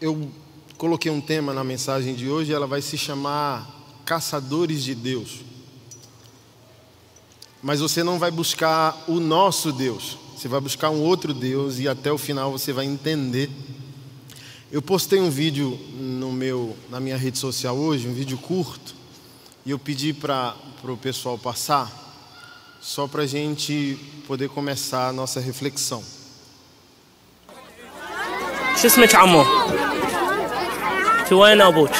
eu coloquei um tema na mensagem de hoje, ela vai se chamar Caçadores de Deus. Mas você não vai buscar o nosso Deus, você vai buscar um outro Deus e até o final você vai entender. Eu postei um vídeo no meu, na minha rede social hoje, um vídeo curto, e eu pedi para o pessoal passar, só para a gente poder começar a nossa reflexão. شو اسمك عمو؟ في وين ابوك؟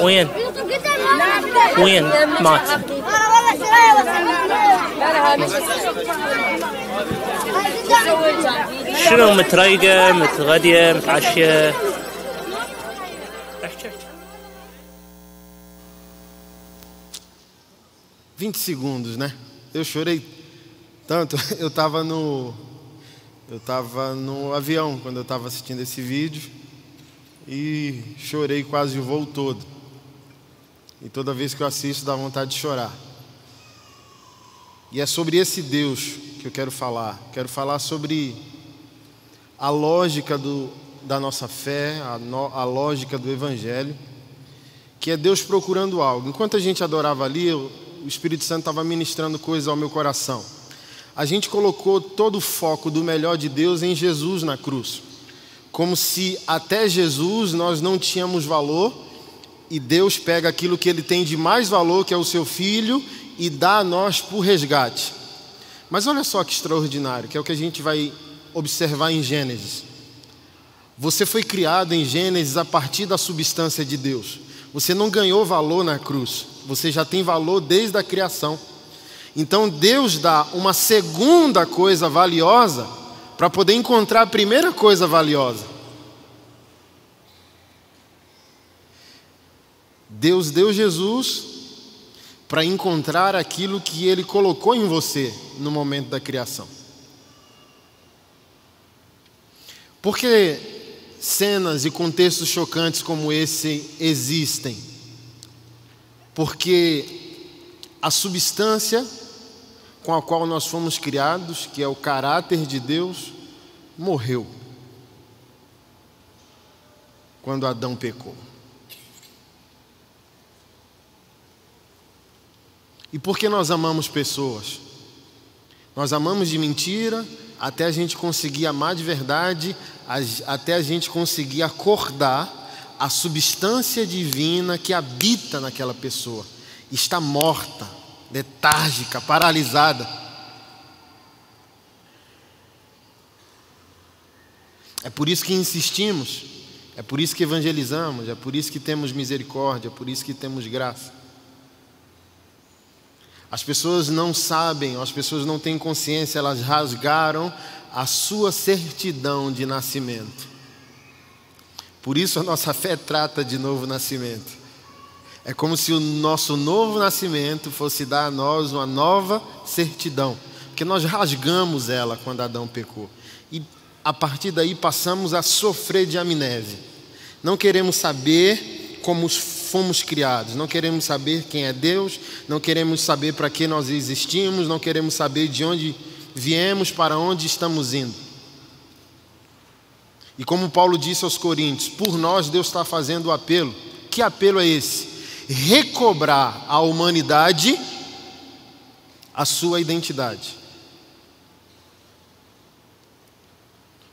وين؟ وين مات؟ شنو متريقة متغدية متعشية؟ احكي احكي 20 segundos, né? Eu chorei tanto. Eu estava no, eu estava no avião quando eu estava assistindo esse vídeo e chorei quase o voo todo. E toda vez que eu assisto dá vontade de chorar. E é sobre esse Deus que eu quero falar. Quero falar sobre a lógica do, da nossa fé, a, no, a lógica do Evangelho, que é Deus procurando algo. Enquanto a gente adorava ali, o Espírito Santo estava ministrando coisas ao meu coração. A gente colocou todo o foco do melhor de Deus em Jesus na cruz, como se até Jesus nós não tínhamos valor e Deus pega aquilo que ele tem de mais valor, que é o seu filho, e dá a nós por resgate. Mas olha só que extraordinário, que é o que a gente vai observar em Gênesis. Você foi criado em Gênesis a partir da substância de Deus. Você não ganhou valor na cruz, você já tem valor desde a criação. Então Deus dá uma segunda coisa valiosa para poder encontrar a primeira coisa valiosa. Deus deu Jesus para encontrar aquilo que Ele colocou em você no momento da criação. Porque cenas e contextos chocantes como esse existem? Porque a substância com a qual nós fomos criados, que é o caráter de Deus, morreu quando Adão pecou. E por que nós amamos pessoas? Nós amamos de mentira até a gente conseguir amar de verdade, até a gente conseguir acordar a substância divina que habita naquela pessoa. Está morta, letárgica, paralisada. É por isso que insistimos, é por isso que evangelizamos, é por isso que temos misericórdia, é por isso que temos graça. As pessoas não sabem, as pessoas não têm consciência, elas rasgaram a sua certidão de nascimento. Por isso a nossa fé trata de novo nascimento. É como se o nosso novo nascimento fosse dar a nós uma nova certidão, porque nós rasgamos ela quando Adão pecou. E a partir daí passamos a sofrer de amnésia. Não queremos saber como fomos criados, não queremos saber quem é Deus, não queremos saber para que nós existimos, não queremos saber de onde viemos, para onde estamos indo. E como Paulo disse aos Coríntios, por nós Deus está fazendo o apelo. Que apelo é esse? Recobrar a humanidade a sua identidade.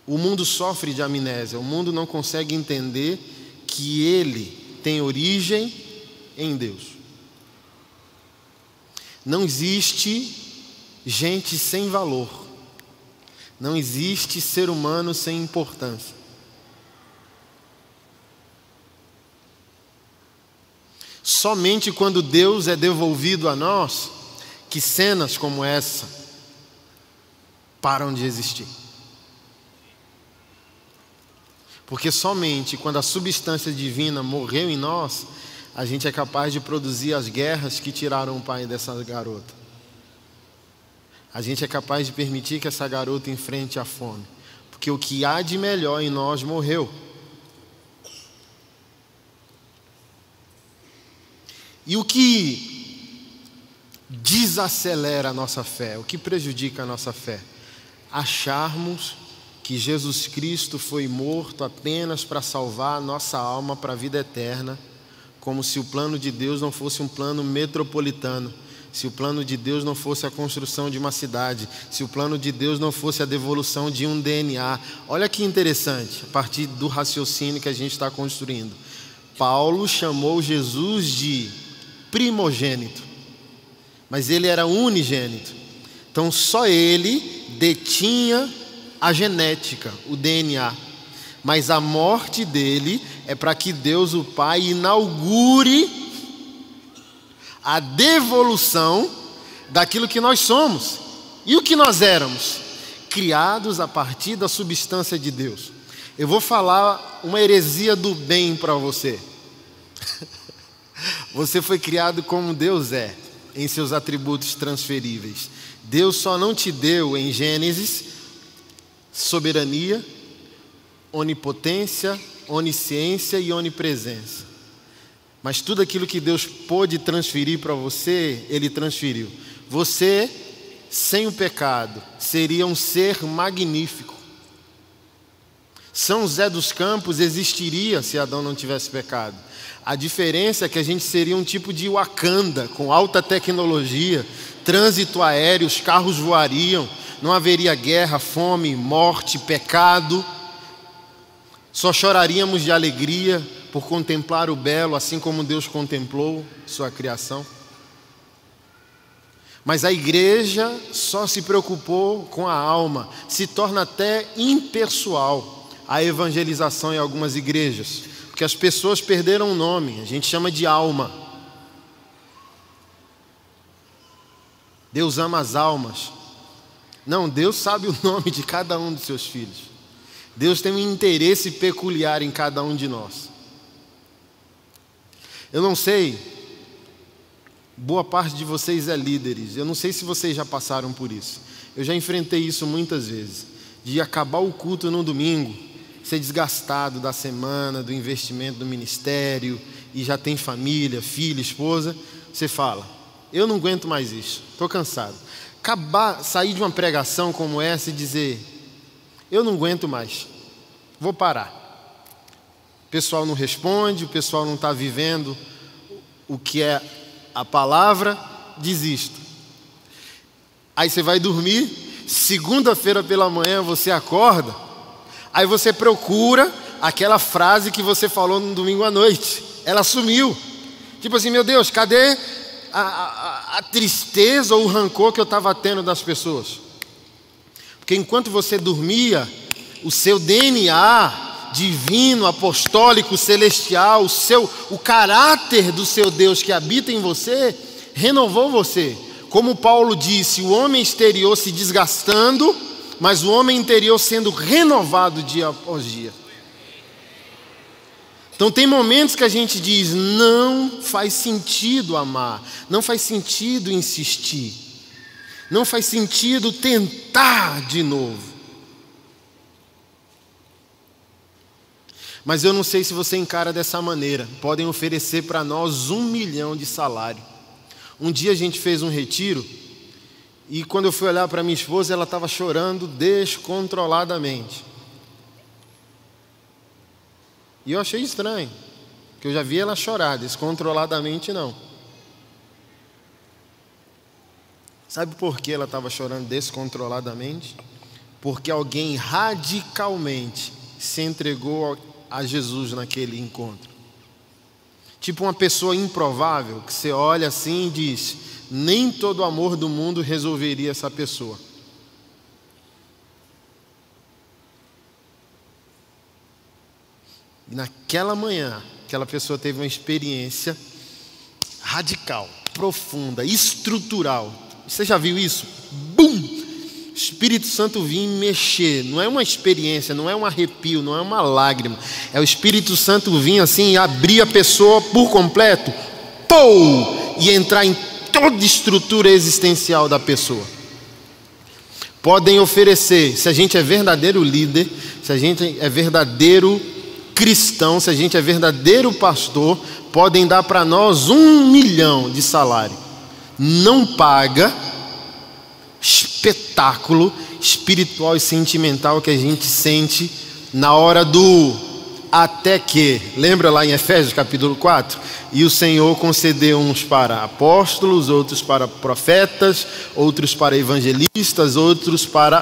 O mundo sofre de amnésia, o mundo não consegue entender que ele tem origem em Deus. Não existe gente sem valor. Não existe ser humano sem importância. Somente quando Deus é devolvido a nós, que cenas como essa param de existir. Porque somente quando a substância divina morreu em nós, a gente é capaz de produzir as guerras que tiraram o pai dessa garota. A gente é capaz de permitir que essa garota enfrente a fome. Porque o que há de melhor em nós morreu. E o que desacelera a nossa fé, o que prejudica a nossa fé? Acharmos que Jesus Cristo foi morto apenas para salvar a nossa alma para a vida eterna, como se o plano de Deus não fosse um plano metropolitano se o plano de Deus não fosse a construção de uma cidade, se o plano de Deus não fosse a devolução de um DNA. Olha que interessante, a partir do raciocínio que a gente está construindo. Paulo chamou Jesus de primogênito, mas ele era unigênito. Então só ele detinha a genética, o DNA. Mas a morte dele é para que Deus, o Pai, inaugure a devolução daquilo que nós somos. E o que nós éramos? Criados a partir da substância de Deus. Eu vou falar uma heresia do bem para você. Você foi criado como Deus é, em seus atributos transferíveis. Deus só não te deu em Gênesis soberania, onipotência, onisciência e onipresença. Mas tudo aquilo que Deus pôde transferir para você, Ele transferiu. Você, sem o pecado, seria um ser magnífico. São José dos Campos existiria se Adão não tivesse pecado. A diferença é que a gente seria um tipo de Wakanda, com alta tecnologia, trânsito aéreo, os carros voariam, não haveria guerra, fome, morte, pecado. Só choraríamos de alegria, por contemplar o belo, assim como Deus contemplou sua criação. Mas a igreja só se preocupou com a alma, se torna até impessoal a evangelização em algumas igrejas, porque as pessoas perderam o nome, a gente chama de alma. Deus ama as almas. Não, Deus sabe o nome de cada um dos seus filhos. Deus tem um interesse peculiar em cada um de nós. Eu não sei, boa parte de vocês é líderes, eu não sei se vocês já passaram por isso. Eu já enfrentei isso muitas vezes, de acabar o culto no domingo, ser desgastado da semana, do investimento do ministério, e já tem família, filho, esposa, você fala: Eu não aguento mais isso, estou cansado. Acabar, sair de uma pregação como essa e dizer: Eu não aguento mais, vou parar. O pessoal não responde, o pessoal não está vivendo o que é a palavra, desisto. Aí você vai dormir, segunda-feira pela manhã você acorda, aí você procura aquela frase que você falou no domingo à noite. Ela sumiu. Tipo assim, meu Deus, cadê a, a, a tristeza ou o rancor que eu estava tendo das pessoas? Porque enquanto você dormia, o seu DNA divino, apostólico, celestial, o seu o caráter do seu Deus que habita em você, renovou você. Como Paulo disse, o homem exterior se desgastando, mas o homem interior sendo renovado dia após dia. Então tem momentos que a gente diz: não faz sentido amar, não faz sentido insistir, não faz sentido tentar de novo. Mas eu não sei se você encara dessa maneira. Podem oferecer para nós um milhão de salário. Um dia a gente fez um retiro e quando eu fui olhar para minha esposa, ela estava chorando descontroladamente. E eu achei estranho, porque eu já vi ela chorar, descontroladamente não. Sabe por que ela estava chorando descontroladamente? Porque alguém radicalmente se entregou a Jesus naquele encontro. Tipo uma pessoa improvável que você olha assim e diz: nem todo amor do mundo resolveria essa pessoa. E naquela manhã, aquela pessoa teve uma experiência radical, profunda, estrutural. Você já viu isso? Bum! Espírito Santo vir mexer, não é uma experiência, não é um arrepio, não é uma lágrima, é o Espírito Santo vir assim e abrir a pessoa por completo, pou, e entrar em toda estrutura existencial da pessoa. Podem oferecer, se a gente é verdadeiro líder, se a gente é verdadeiro cristão, se a gente é verdadeiro pastor, podem dar para nós um milhão de salário. Não paga espetáculo espiritual e sentimental que a gente sente na hora do até que. Lembra lá em Efésios capítulo 4? E o Senhor concedeu uns para apóstolos, outros para profetas, outros para evangelistas, outros para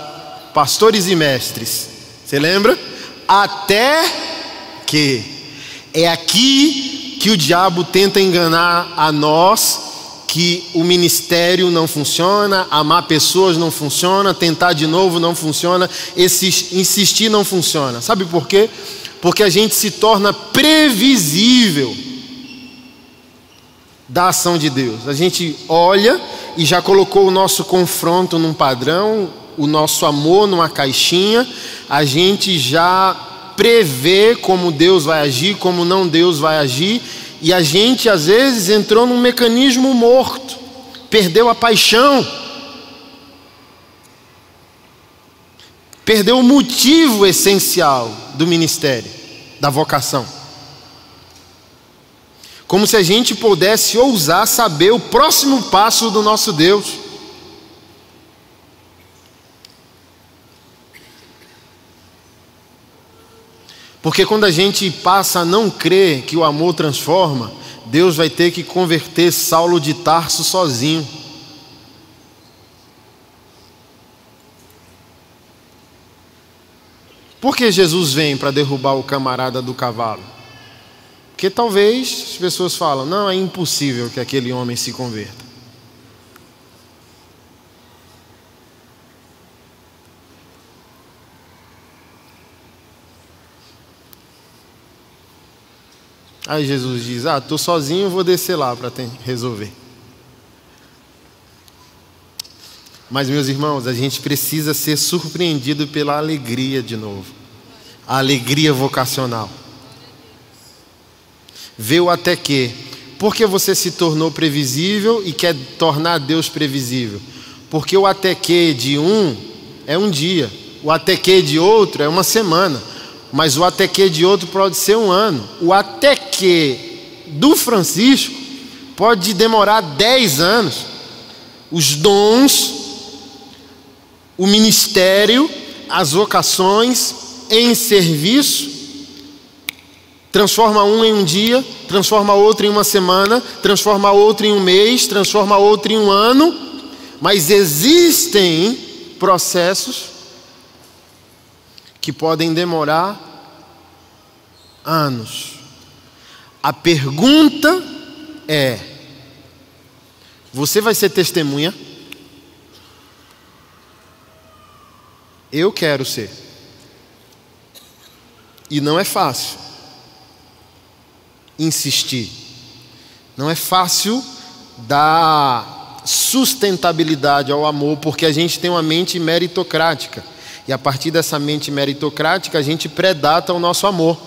pastores e mestres. Você lembra? Até que. É aqui que o diabo tenta enganar a nós que o ministério não funciona, amar pessoas não funciona, tentar de novo não funciona, insistir não funciona. Sabe por quê? Porque a gente se torna previsível da ação de Deus. A gente olha e já colocou o nosso confronto num padrão, o nosso amor numa caixinha, a gente já prevê como Deus vai agir, como não Deus vai agir, e a gente às vezes entrou num mecanismo morto, perdeu a paixão, perdeu o motivo essencial do ministério, da vocação. Como se a gente pudesse ousar saber o próximo passo do nosso Deus. Porque quando a gente passa a não crer que o amor transforma, Deus vai ter que converter Saulo de Tarso sozinho. Por que Jesus vem para derrubar o camarada do cavalo? Porque talvez as pessoas falam: não, é impossível que aquele homem se converta. Aí Jesus diz: Ah, estou sozinho, vou descer lá para resolver. Mas, meus irmãos, a gente precisa ser surpreendido pela alegria de novo a alegria vocacional. O até que. Porque você se tornou previsível e quer tornar Deus previsível? Porque o até que de um é um dia, o até que de outro é uma semana mas o até que de outro pode ser um ano. O até que do Francisco pode demorar dez anos. Os dons, o ministério, as vocações em serviço, transforma um em um dia, transforma outro em uma semana, transforma outro em um mês, transforma outro em um ano, mas existem processos que podem demorar anos. A pergunta é: você vai ser testemunha? Eu quero ser. E não é fácil insistir. Não é fácil dar sustentabilidade ao amor, porque a gente tem uma mente meritocrática. E a partir dessa mente meritocrática, a gente predata o nosso amor.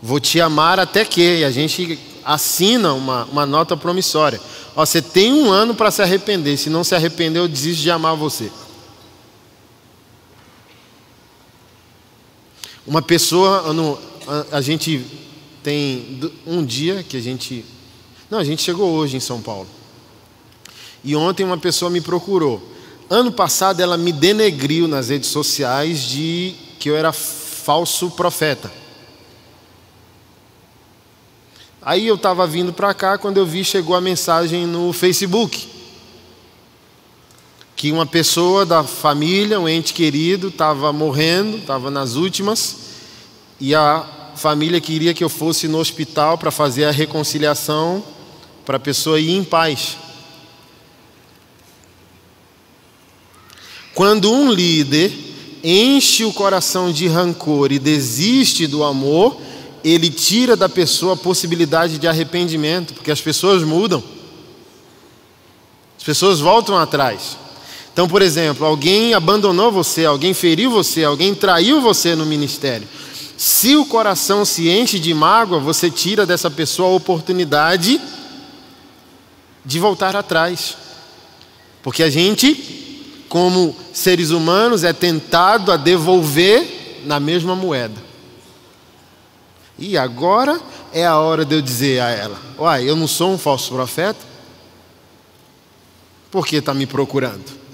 Vou te amar até que. E a gente assina uma, uma nota promissória. Ó, você tem um ano para se arrepender. Se não se arrepender, eu desisto de amar você. Uma pessoa, a gente tem um dia que a gente. Não, a gente chegou hoje em São Paulo. E ontem uma pessoa me procurou. Ano passado ela me denegriu nas redes sociais de que eu era falso profeta. Aí eu estava vindo para cá, quando eu vi, chegou a mensagem no Facebook. Que uma pessoa da família, um ente querido, estava morrendo, estava nas últimas, e a família queria que eu fosse no hospital para fazer a reconciliação, para a pessoa ir em paz. Quando um líder enche o coração de rancor e desiste do amor, ele tira da pessoa a possibilidade de arrependimento, porque as pessoas mudam. As pessoas voltam atrás. Então, por exemplo, alguém abandonou você, alguém feriu você, alguém traiu você no ministério. Se o coração se enche de mágoa, você tira dessa pessoa a oportunidade de voltar atrás. Porque a gente como seres humanos, é tentado a devolver na mesma moeda. E agora é a hora de eu dizer a ela: Uai, eu não sou um falso profeta? Por que está me procurando?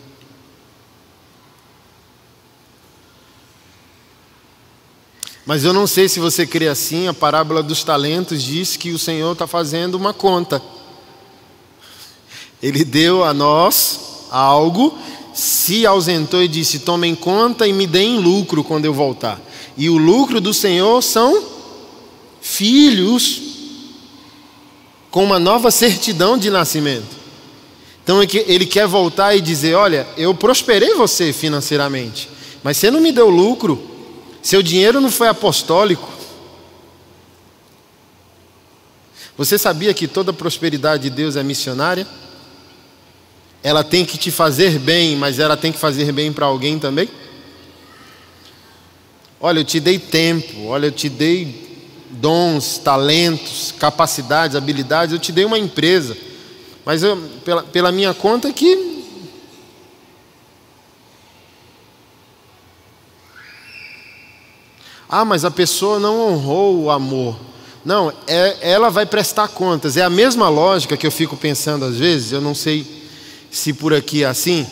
Mas eu não sei se você crê assim, a parábola dos talentos diz que o Senhor está fazendo uma conta. Ele deu a nós algo, se ausentou e disse: Tomem conta e me deem lucro quando eu voltar. E o lucro do Senhor são filhos com uma nova certidão de nascimento. Então é ele quer voltar e dizer: Olha, eu prosperei você financeiramente, mas você não me deu lucro, seu dinheiro não foi apostólico. Você sabia que toda prosperidade de Deus é missionária? Ela tem que te fazer bem, mas ela tem que fazer bem para alguém também? Olha, eu te dei tempo, olha, eu te dei dons, talentos, capacidades, habilidades, eu te dei uma empresa. Mas eu, pela, pela minha conta que Ah, mas a pessoa não honrou o amor. Não, é, ela vai prestar contas. É a mesma lógica que eu fico pensando às vezes. Eu não sei se por aqui é assim,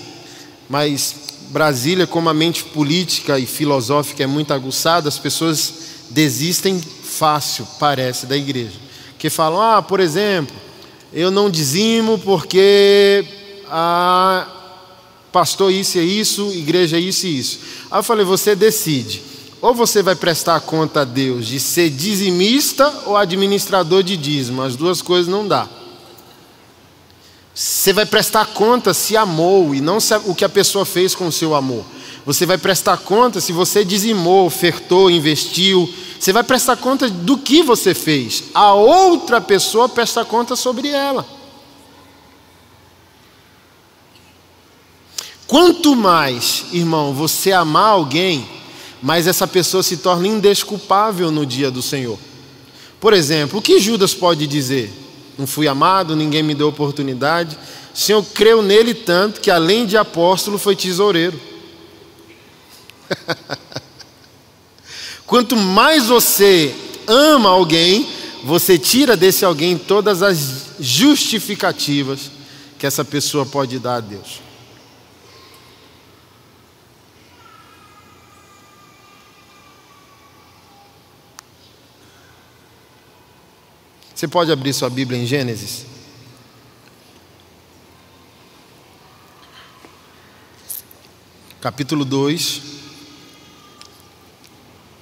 mas Brasília, como a mente política e filosófica é muito aguçada, as pessoas desistem fácil, parece, da igreja. Que falam, ah, por exemplo, eu não dizimo porque a pastor isso é isso, igreja é isso e isso. Aí eu falei, você decide. Ou você vai prestar conta a Deus de ser dizimista ou administrador de dízimo. As duas coisas não dá. Você vai prestar conta se amou e não o que a pessoa fez com o seu amor. Você vai prestar conta se você dizimou, ofertou, investiu. Você vai prestar conta do que você fez. A outra pessoa presta conta sobre ela. Quanto mais, irmão, você amar alguém, mais essa pessoa se torna indesculpável no dia do Senhor. Por exemplo, o que Judas pode dizer? Não fui amado, ninguém me deu oportunidade. O Senhor creu nele tanto que, além de apóstolo, foi tesoureiro. Quanto mais você ama alguém, você tira desse alguém todas as justificativas que essa pessoa pode dar a Deus. Você pode abrir sua Bíblia em Gênesis? Capítulo 2,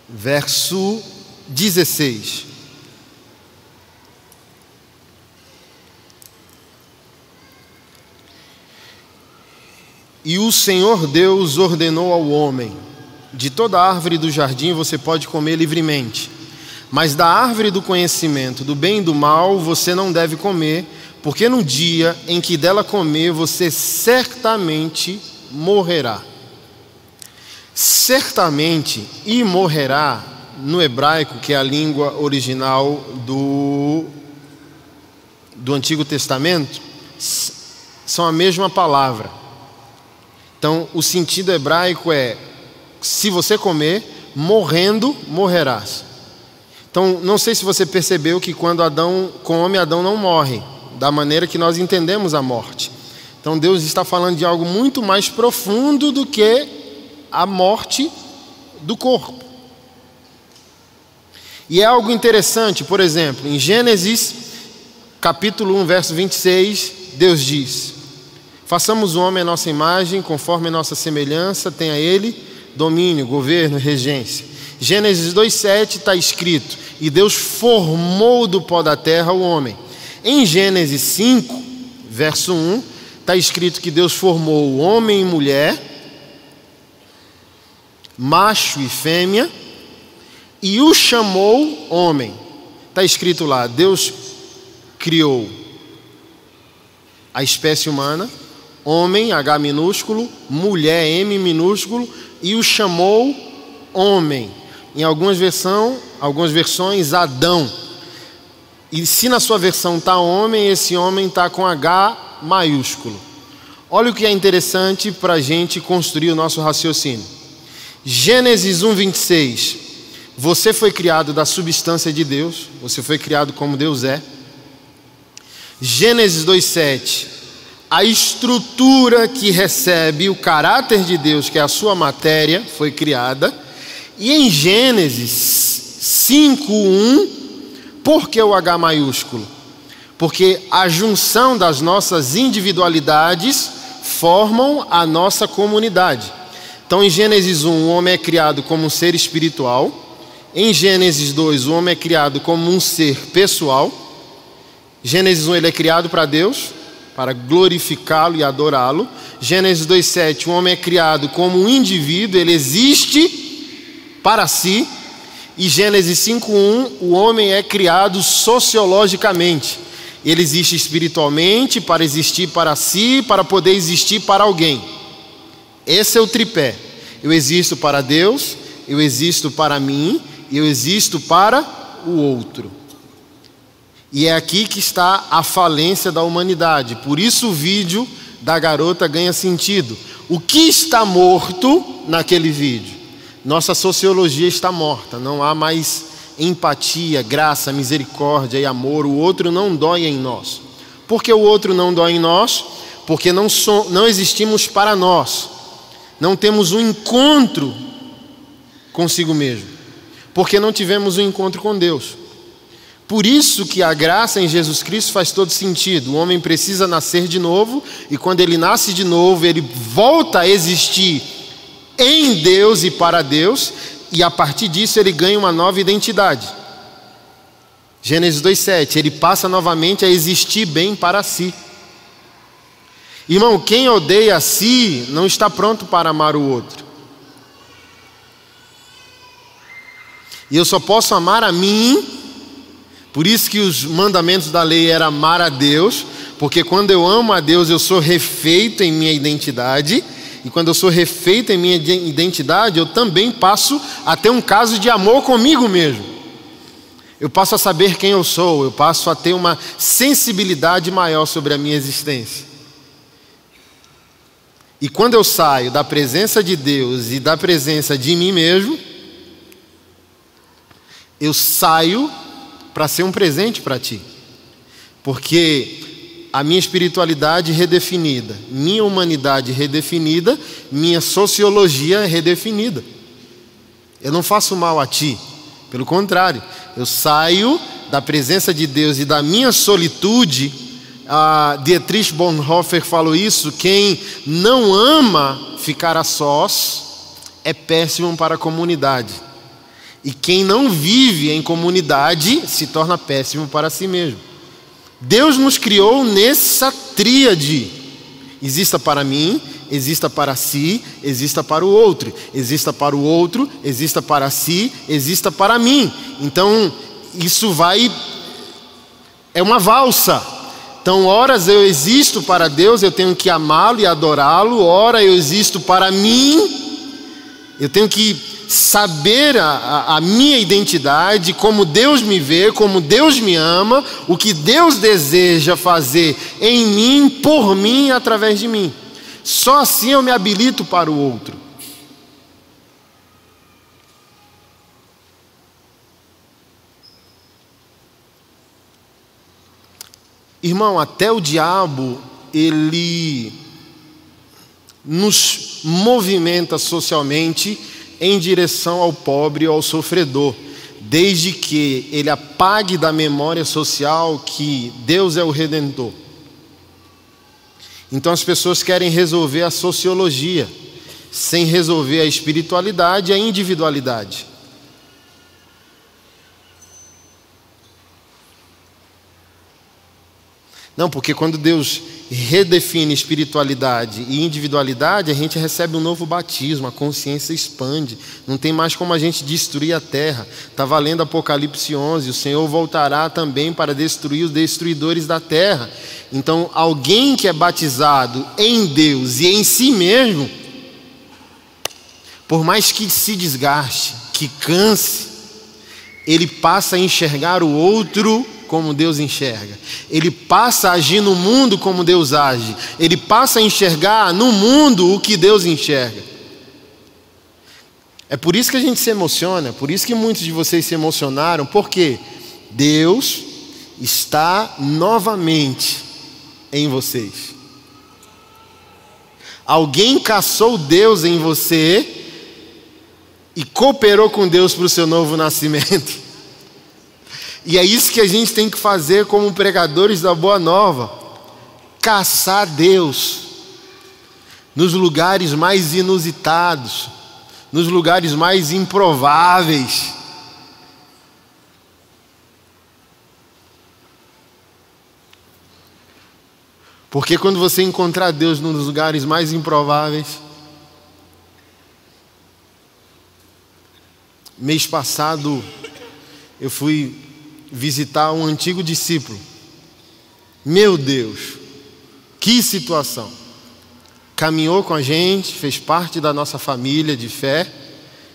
verso 16. E o Senhor Deus ordenou ao homem: De toda árvore do jardim você pode comer livremente mas da árvore do conhecimento do bem e do mal você não deve comer, porque no dia em que dela comer você certamente morrerá. Certamente e morrerá no hebraico, que é a língua original do, do Antigo Testamento, são a mesma palavra. Então, o sentido hebraico é: se você comer, morrendo, morrerás. Então, não sei se você percebeu que quando Adão come, Adão não morre, da maneira que nós entendemos a morte. Então, Deus está falando de algo muito mais profundo do que a morte do corpo. E é algo interessante, por exemplo, em Gênesis capítulo 1, verso 26, Deus diz: Façamos o homem a nossa imagem, conforme a nossa semelhança, tenha ele domínio, governo, regência. Gênesis 2,7 está escrito: E Deus formou do pó da terra o homem. Em Gênesis 5, verso 1, está escrito que Deus formou o homem e mulher, macho e fêmea, e o chamou homem. Está escrito lá: Deus criou a espécie humana, homem, H minúsculo, mulher, M minúsculo, e o chamou homem. Em algumas, versão, algumas versões, Adão. E se na sua versão está homem, esse homem está com H maiúsculo. Olha o que é interessante para a gente construir o nosso raciocínio. Gênesis 1, 26. Você foi criado da substância de Deus, você foi criado como Deus é. Gênesis 2,7. A estrutura que recebe o caráter de Deus, que é a sua matéria, foi criada. E em Gênesis 5:1. Por que o H maiúsculo? Porque a junção das nossas individualidades formam a nossa comunidade. Então, em Gênesis 1, o homem é criado como um ser espiritual. Em Gênesis 2, o homem é criado como um ser pessoal. Gênesis 1, ele é criado para Deus, para glorificá-lo e adorá-lo. Gênesis 2:7, o homem é criado como um indivíduo, ele existe para si. E Gênesis 5:1, o homem é criado sociologicamente. Ele existe espiritualmente para existir para si, para poder existir para alguém. Esse é o tripé. Eu existo para Deus, eu existo para mim e eu existo para o outro. E é aqui que está a falência da humanidade. Por isso o vídeo da garota ganha sentido. O que está morto naquele vídeo? Nossa sociologia está morta, não há mais empatia, graça, misericórdia e amor. O outro não dói em nós. Por que o outro não dói em nós? Porque não, so, não existimos para nós não temos um encontro consigo mesmo, porque não tivemos um encontro com Deus. Por isso que a graça em Jesus Cristo faz todo sentido. O homem precisa nascer de novo, e quando ele nasce de novo, ele volta a existir em Deus e para Deus, e a partir disso ele ganha uma nova identidade. Gênesis 2:7, ele passa novamente a existir bem para si. Irmão, quem odeia a si não está pronto para amar o outro. E eu só posso amar a mim, por isso que os mandamentos da lei eram amar a Deus, porque quando eu amo a Deus eu sou refeito em minha identidade, e quando eu sou refeito em minha identidade, eu também passo a ter um caso de amor comigo mesmo. Eu passo a saber quem eu sou, eu passo a ter uma sensibilidade maior sobre a minha existência. E quando eu saio da presença de Deus e da presença de mim mesmo, eu saio para ser um presente para ti. Porque a minha espiritualidade redefinida, minha humanidade redefinida, minha sociologia redefinida. Eu não faço mal a ti, pelo contrário, eu saio da presença de Deus e da minha solitude a Dietrich Bonhoeffer falou isso: quem não ama ficar a sós é péssimo para a comunidade. E quem não vive em comunidade se torna péssimo para si mesmo. Deus nos criou nessa tríade: exista para mim, exista para si, exista para o outro, exista para o outro, exista para si, exista para mim. Então, isso vai. É uma valsa. Então, horas eu existo para Deus, eu tenho que amá-lo e adorá-lo, ora eu existo para mim, eu tenho que saber a, a, minha identidade, como Deus me vê, como Deus me ama, o que Deus deseja fazer em mim, por mim, através de mim. Só assim eu me habilito para o outro. Irmão, até o diabo, ele nos movimenta socialmente em direção ao pobre ou ao sofredor, desde que ele apague da memória social que Deus é o redentor. Então as pessoas querem resolver a sociologia, sem resolver a espiritualidade e a individualidade. Não, porque quando Deus redefine espiritualidade e individualidade, a gente recebe um novo batismo, a consciência expande. Não tem mais como a gente destruir a terra. Está valendo Apocalipse 11: o Senhor voltará também para destruir os destruidores da terra. Então, alguém que é batizado em Deus e em si mesmo, por mais que se desgaste, que canse, ele passa a enxergar o outro como Deus enxerga. Ele passa a agir no mundo como Deus age. Ele passa a enxergar no mundo o que Deus enxerga. É por isso que a gente se emociona, por isso que muitos de vocês se emocionaram, porque Deus está novamente em vocês. Alguém caçou Deus em você e cooperou com Deus para o seu novo nascimento. E é isso que a gente tem que fazer como pregadores da Boa Nova: caçar Deus nos lugares mais inusitados, nos lugares mais improváveis. Porque quando você encontrar Deus nos lugares mais improváveis, mês passado eu fui visitar um antigo discípulo. Meu Deus, que situação! Caminhou com a gente, fez parte da nossa família de fé,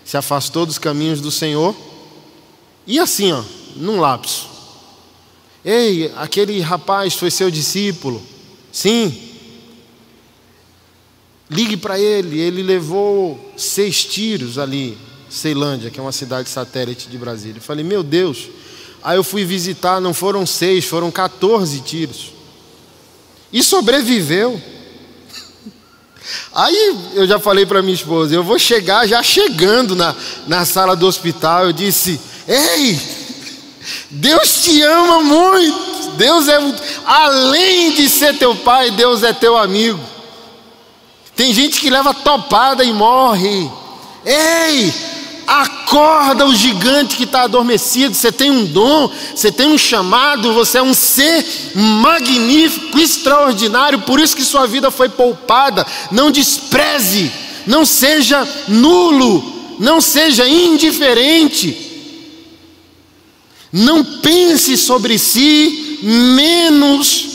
se afastou dos caminhos do Senhor, e assim, ó, num lapso. Ei, aquele rapaz foi seu discípulo. Sim. Ligue para ele, ele levou seis tiros ali, Ceilândia, que é uma cidade satélite de Brasília. Eu falei, meu Deus. Aí eu fui visitar, não foram seis, foram 14 tiros. E sobreviveu. Aí eu já falei para minha esposa, eu vou chegar já chegando na, na sala do hospital. Eu disse: Ei, Deus te ama muito. Deus é, além de ser teu pai, Deus é teu amigo. Tem gente que leva topada e morre. Ei, acorda o gigante que está adormecido. Você tem um dom, você tem um chamado, você é um ser magnífico, extraordinário. Por isso que sua vida foi poupada. Não despreze, não seja nulo, não seja indiferente. Não pense sobre si menos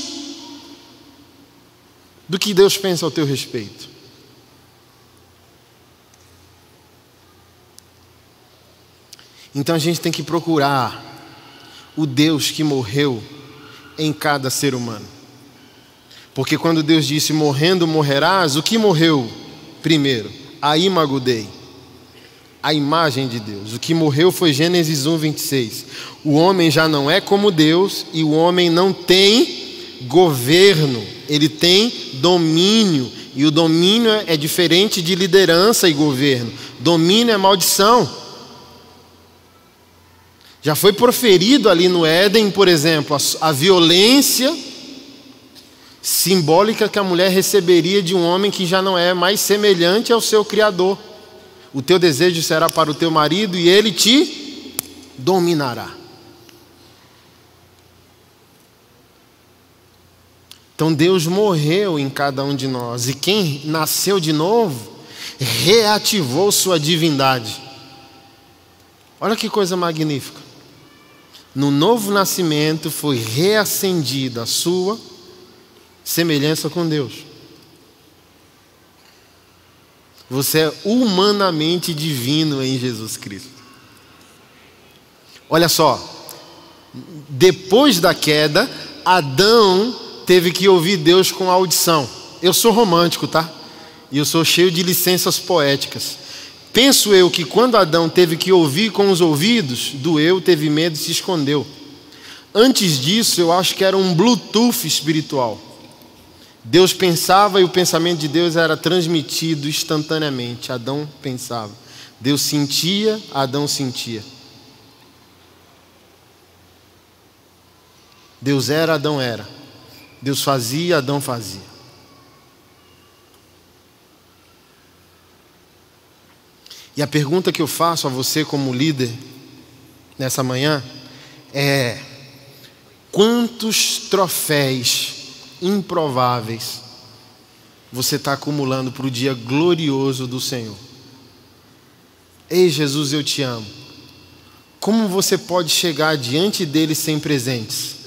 do que Deus pensa ao teu respeito. Então a gente tem que procurar o Deus que morreu em cada ser humano. Porque quando Deus disse: Morrendo morrerás, o que morreu primeiro? A imagudei a imagem de Deus. O que morreu foi Gênesis 1, 26. O homem já não é como Deus e o homem não tem governo, ele tem domínio. E o domínio é diferente de liderança e governo. Domínio é maldição. Já foi proferido ali no Éden, por exemplo, a, a violência simbólica que a mulher receberia de um homem que já não é mais semelhante ao seu Criador. O teu desejo será para o teu marido e ele te dominará. Então Deus morreu em cada um de nós e quem nasceu de novo reativou sua divindade. Olha que coisa magnífica. No novo nascimento foi reacendida a sua semelhança com Deus. Você é humanamente divino em Jesus Cristo. Olha só, depois da queda, Adão teve que ouvir Deus com audição. Eu sou romântico, tá? E eu sou cheio de licenças poéticas. Penso eu que quando Adão teve que ouvir com os ouvidos, doeu, teve medo e se escondeu. Antes disso, eu acho que era um Bluetooth espiritual. Deus pensava e o pensamento de Deus era transmitido instantaneamente. Adão pensava. Deus sentia, Adão sentia. Deus era, Adão era. Deus fazia, Adão fazia. E a pergunta que eu faço a você, como líder, nessa manhã, é: quantos troféus improváveis você está acumulando para o dia glorioso do Senhor. Ei, Jesus, eu te amo. Como você pode chegar diante dele sem presentes?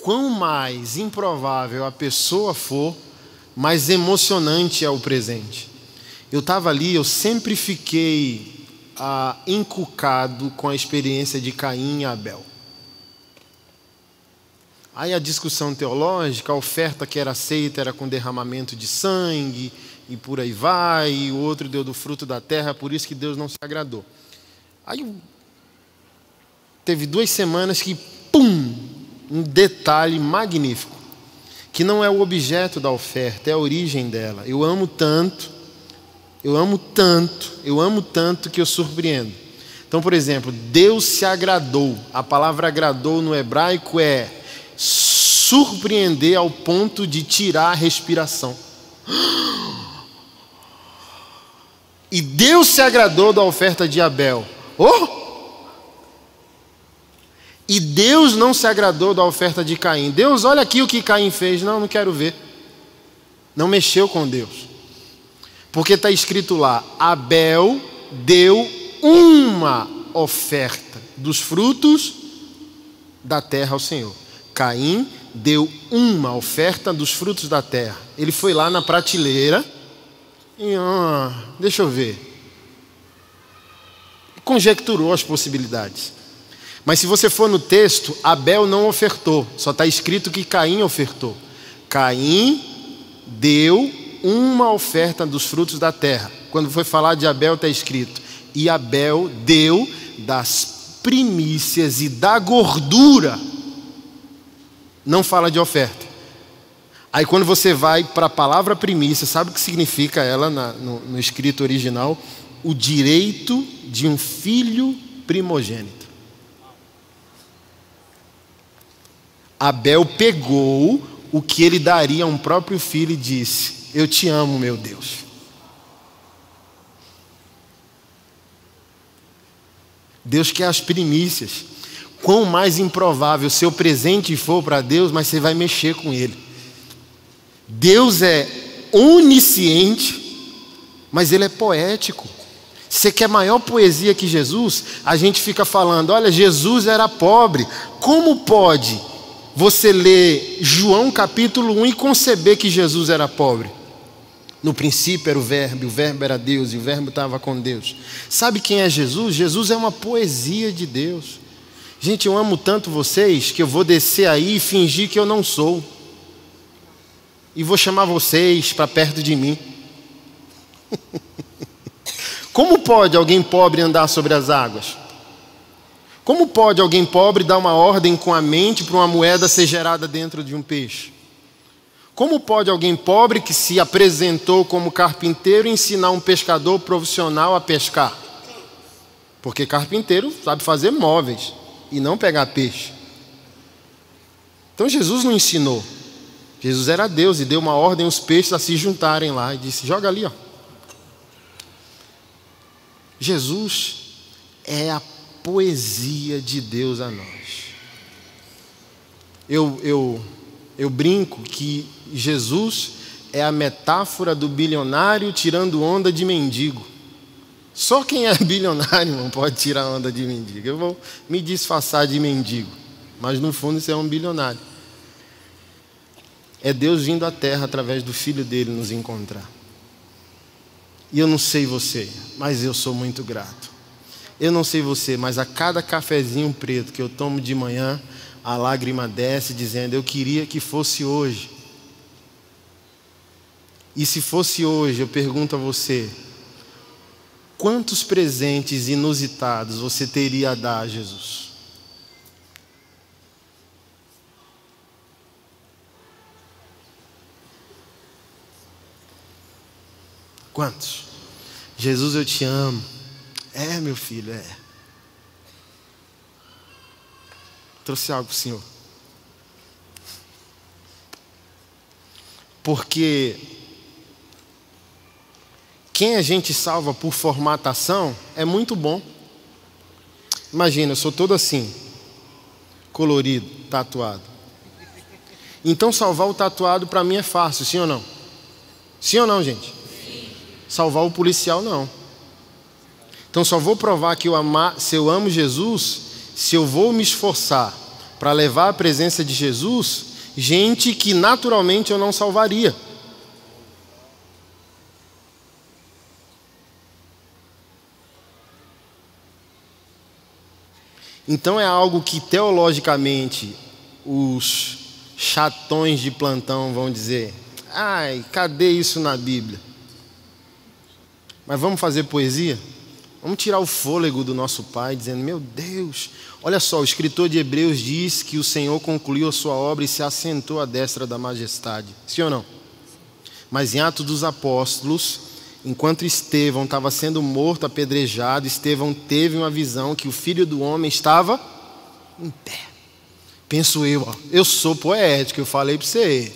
Quão mais improvável a pessoa for, mais emocionante é o presente. Eu estava ali, eu sempre fiquei ah, encucado com a experiência de Caim e Abel. Aí a discussão teológica, a oferta que era aceita era com derramamento de sangue, e por aí vai, e o outro deu do fruto da terra, por isso que Deus não se agradou. Aí teve duas semanas que, pum, um detalhe magnífico, que não é o objeto da oferta, é a origem dela. Eu amo tanto Eu amo tanto, eu amo tanto que eu surpreendo. Então, por exemplo, Deus se agradou. A palavra agradou no hebraico é surpreender ao ponto de tirar a respiração. E Deus se agradou da oferta de Abel. Oh! E Deus não se agradou da oferta de Caim. Deus, olha aqui o que Caim fez. Não, não quero ver. Não mexeu com Deus. Porque está escrito lá: Abel deu uma oferta dos frutos da terra ao Senhor. Caim deu uma oferta dos frutos da terra. Ele foi lá na prateleira e, ah, deixa eu ver. Conjecturou as possibilidades. Mas se você for no texto, Abel não ofertou, só está escrito que Caim ofertou. Caim deu uma oferta dos frutos da terra. Quando foi falar de Abel, está escrito: e Abel deu das primícias e da gordura. Não fala de oferta. Aí quando você vai para a palavra primícia, sabe o que significa ela na, no, no escrito original? O direito de um filho primogênito. Abel pegou o que ele daria a um próprio filho e disse: Eu te amo, meu Deus. Deus quer as primícias. Quão mais improvável seu presente for para Deus, mas você vai mexer com ele. Deus é onisciente, mas ele é poético. Você quer maior poesia que Jesus? A gente fica falando: olha, Jesus era pobre. Como pode você lê João capítulo 1 e conceber que Jesus era pobre. No princípio era o Verbo, o Verbo era Deus, e o Verbo estava com Deus. Sabe quem é Jesus? Jesus é uma poesia de Deus. Gente, eu amo tanto vocês que eu vou descer aí e fingir que eu não sou. E vou chamar vocês para perto de mim. Como pode alguém pobre andar sobre as águas? Como pode alguém pobre dar uma ordem com a mente para uma moeda ser gerada dentro de um peixe? Como pode alguém pobre que se apresentou como carpinteiro ensinar um pescador profissional a pescar? Porque carpinteiro sabe fazer móveis e não pegar peixe. Então Jesus não ensinou. Jesus era Deus e deu uma ordem aos peixes a se juntarem lá e disse: joga ali, ó. Jesus é a poesia de Deus a nós. Eu, eu, eu brinco que Jesus é a metáfora do bilionário tirando onda de mendigo. Só quem é bilionário não pode tirar onda de mendigo. Eu vou me disfarçar de mendigo, mas no fundo isso é um bilionário. É Deus vindo à terra através do filho dele nos encontrar. E eu não sei você, mas eu sou muito grato. Eu não sei você, mas a cada cafezinho preto que eu tomo de manhã, a lágrima desce dizendo: Eu queria que fosse hoje. E se fosse hoje, eu pergunto a você: quantos presentes inusitados você teria a dar a Jesus? Quantos? Jesus, eu te amo. É, meu filho, é. Trouxe algo para o Senhor. Porque quem a gente salva por formatação é muito bom. Imagina, eu sou todo assim, colorido, tatuado. Então salvar o tatuado para mim é fácil, sim ou não? Sim ou não, gente? Sim. Salvar o policial não. Então só vou provar que eu amar, se eu amo Jesus, se eu vou me esforçar para levar a presença de Jesus, gente que naturalmente eu não salvaria. Então é algo que teologicamente os chatões de plantão vão dizer: ai, cadê isso na Bíblia? Mas vamos fazer poesia? Vamos tirar o fôlego do nosso pai, dizendo: Meu Deus, olha só, o escritor de Hebreus diz que o Senhor concluiu a sua obra e se assentou à destra da majestade. Sim ou não? Mas em Atos dos Apóstolos, enquanto Estevão estava sendo morto, apedrejado, Estevão teve uma visão que o filho do homem estava em pé. Penso eu, ó, eu sou poético, eu falei para você.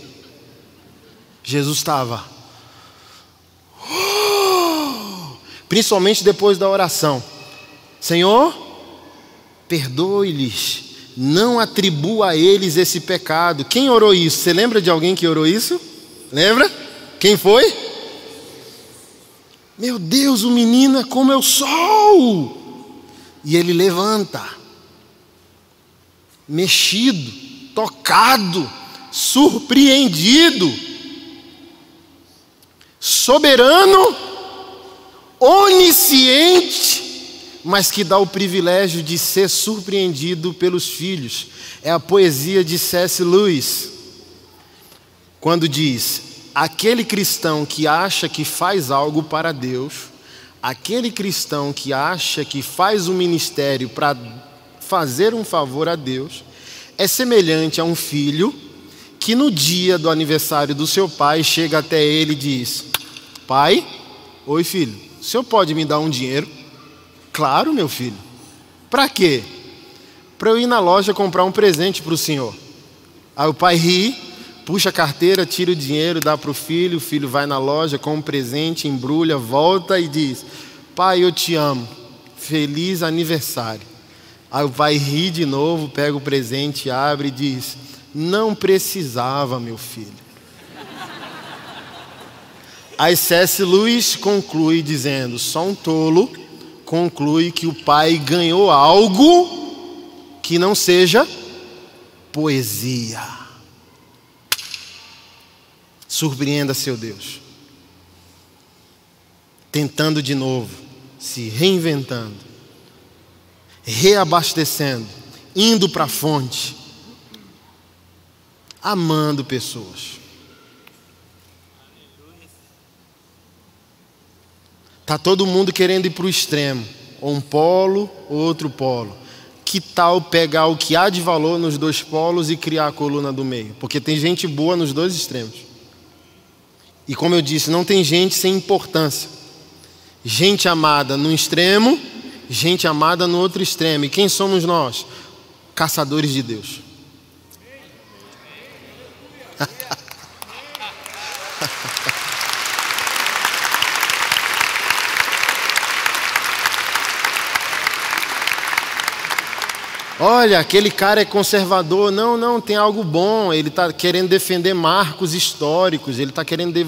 Jesus estava. principalmente depois da oração. Senhor, perdoe-lhes, não atribua a eles esse pecado. Quem orou isso? Você lembra de alguém que orou isso? Lembra? Quem foi? Meu Deus, o menino é como eu sou. E ele levanta, mexido, tocado, surpreendido, soberano, onisciente, mas que dá o privilégio de ser surpreendido pelos filhos. É a poesia de C.S. Lewis, quando diz: aquele cristão que acha que faz algo para Deus, aquele cristão que acha que faz um ministério para fazer um favor a Deus, é semelhante a um filho que no dia do aniversário do seu pai chega até ele e diz: Pai, oi filho, o senhor pode me dar um dinheiro? Claro, meu filho. Para quê? Para eu ir na loja comprar um presente para o senhor. Aí o pai ri, puxa a carteira, tira o dinheiro, dá para o filho, o filho vai na loja, com um presente, embrulha, volta e diz: Pai, eu te amo. Feliz aniversário. Aí o pai ri de novo, pega o presente, abre e diz: Não precisava, meu filho. Aí C.S. Lewis conclui dizendo: Só um tolo conclui que o pai ganhou algo que não seja poesia. Surpreenda seu Deus. Tentando de novo, se reinventando, reabastecendo, indo para a fonte, amando pessoas. Está todo mundo querendo ir para o extremo, ou um polo ou outro polo. Que tal pegar o que há de valor nos dois polos e criar a coluna do meio? Porque tem gente boa nos dois extremos. E como eu disse, não tem gente sem importância. Gente amada no extremo, gente amada no outro extremo. E quem somos nós? Caçadores de Deus. Olha, aquele cara é conservador. Não, não, tem algo bom. Ele está querendo defender marcos históricos, ele está querendo de,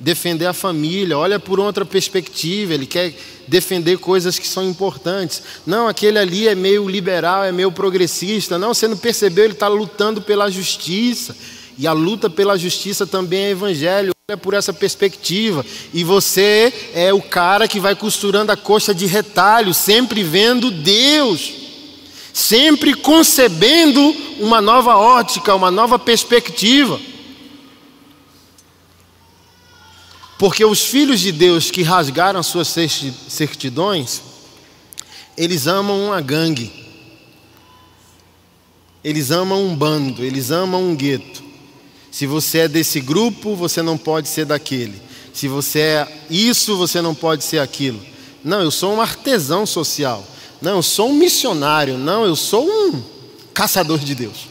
defender a família. Olha por outra perspectiva, ele quer defender coisas que são importantes. Não, aquele ali é meio liberal, é meio progressista. Não, você não percebeu, ele está lutando pela justiça. E a luta pela justiça também é evangelho. Olha por essa perspectiva. E você é o cara que vai costurando a coxa de retalho, sempre vendo Deus sempre concebendo uma nova ótica, uma nova perspectiva. Porque os filhos de Deus que rasgaram suas certidões, eles amam uma gangue, eles amam um bando, eles amam um gueto. Se você é desse grupo, você não pode ser daquele. Se você é isso, você não pode ser aquilo. Não, eu sou um artesão social. Não, eu sou um missionário. Não, eu sou um caçador de Deus.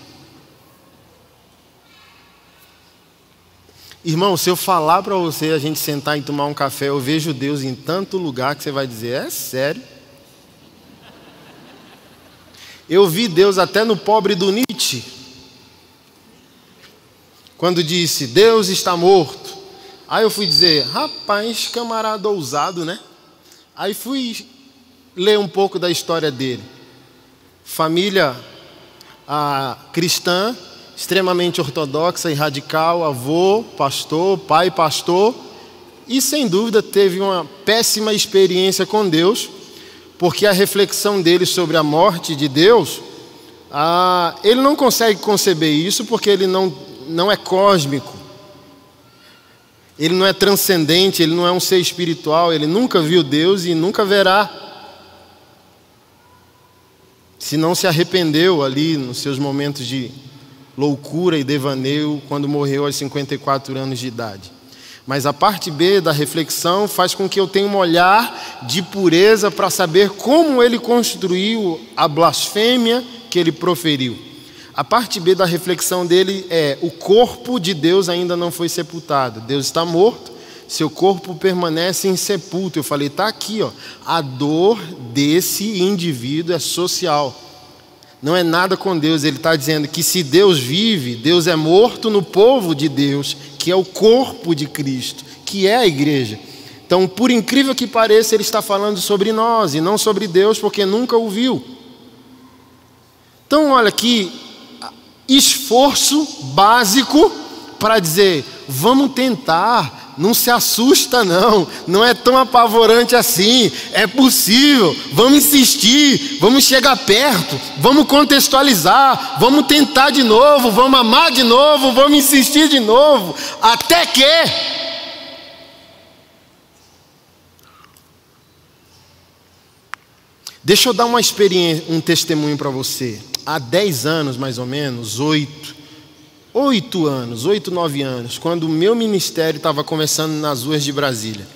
Irmão, se eu falar para você a gente sentar e tomar um café, eu vejo Deus em tanto lugar que você vai dizer, é sério. Eu vi Deus até no pobre do Nietzsche, quando disse, Deus está morto. Aí eu fui dizer, rapaz, camarada ousado, né? Aí fui ler um pouco da história dele. Família cristã, extremamente ortodoxa e radical, avô, pastor, pai, pastor, e sem dúvida teve uma péssima experiência com Deus, porque a reflexão dele sobre a morte de Deus, ele não consegue conceber isso porque ele não, não é cósmico. Ele não é transcendente, ele não é um ser espiritual, ele nunca viu Deus e nunca verá se não se arrependeu ali nos seus momentos de loucura e devaneio quando morreu aos 54 anos de idade. Mas a parte B da reflexão faz com que eu tenha um olhar de pureza para saber como ele construiu a blasfêmia que ele proferiu. A parte B da reflexão dele é: o corpo de Deus ainda não foi sepultado. Deus está morto, seu corpo permanece insepulto. Eu falei, está aqui, ó. A dor desse indivíduo é social. Não é nada com Deus. Ele está dizendo que se Deus vive, Deus é morto no povo de Deus, que é o corpo de Cristo, que é a igreja. Então, por incrível que pareça, ele está falando sobre nós e não sobre Deus, porque nunca o viu. Então, olha aqui, esforço básico para dizer: vamos tentar não se assusta, não. Não é tão apavorante assim. É possível. Vamos insistir. Vamos chegar perto. Vamos contextualizar. Vamos tentar de novo. Vamos amar de novo. Vamos insistir de novo. Até que. Deixa eu dar uma experiência, um testemunho para você. Há 10 anos, mais ou menos, oito, oito anos, oito, nove anos, quando o meu ministério estava começando nas ruas de Brasília.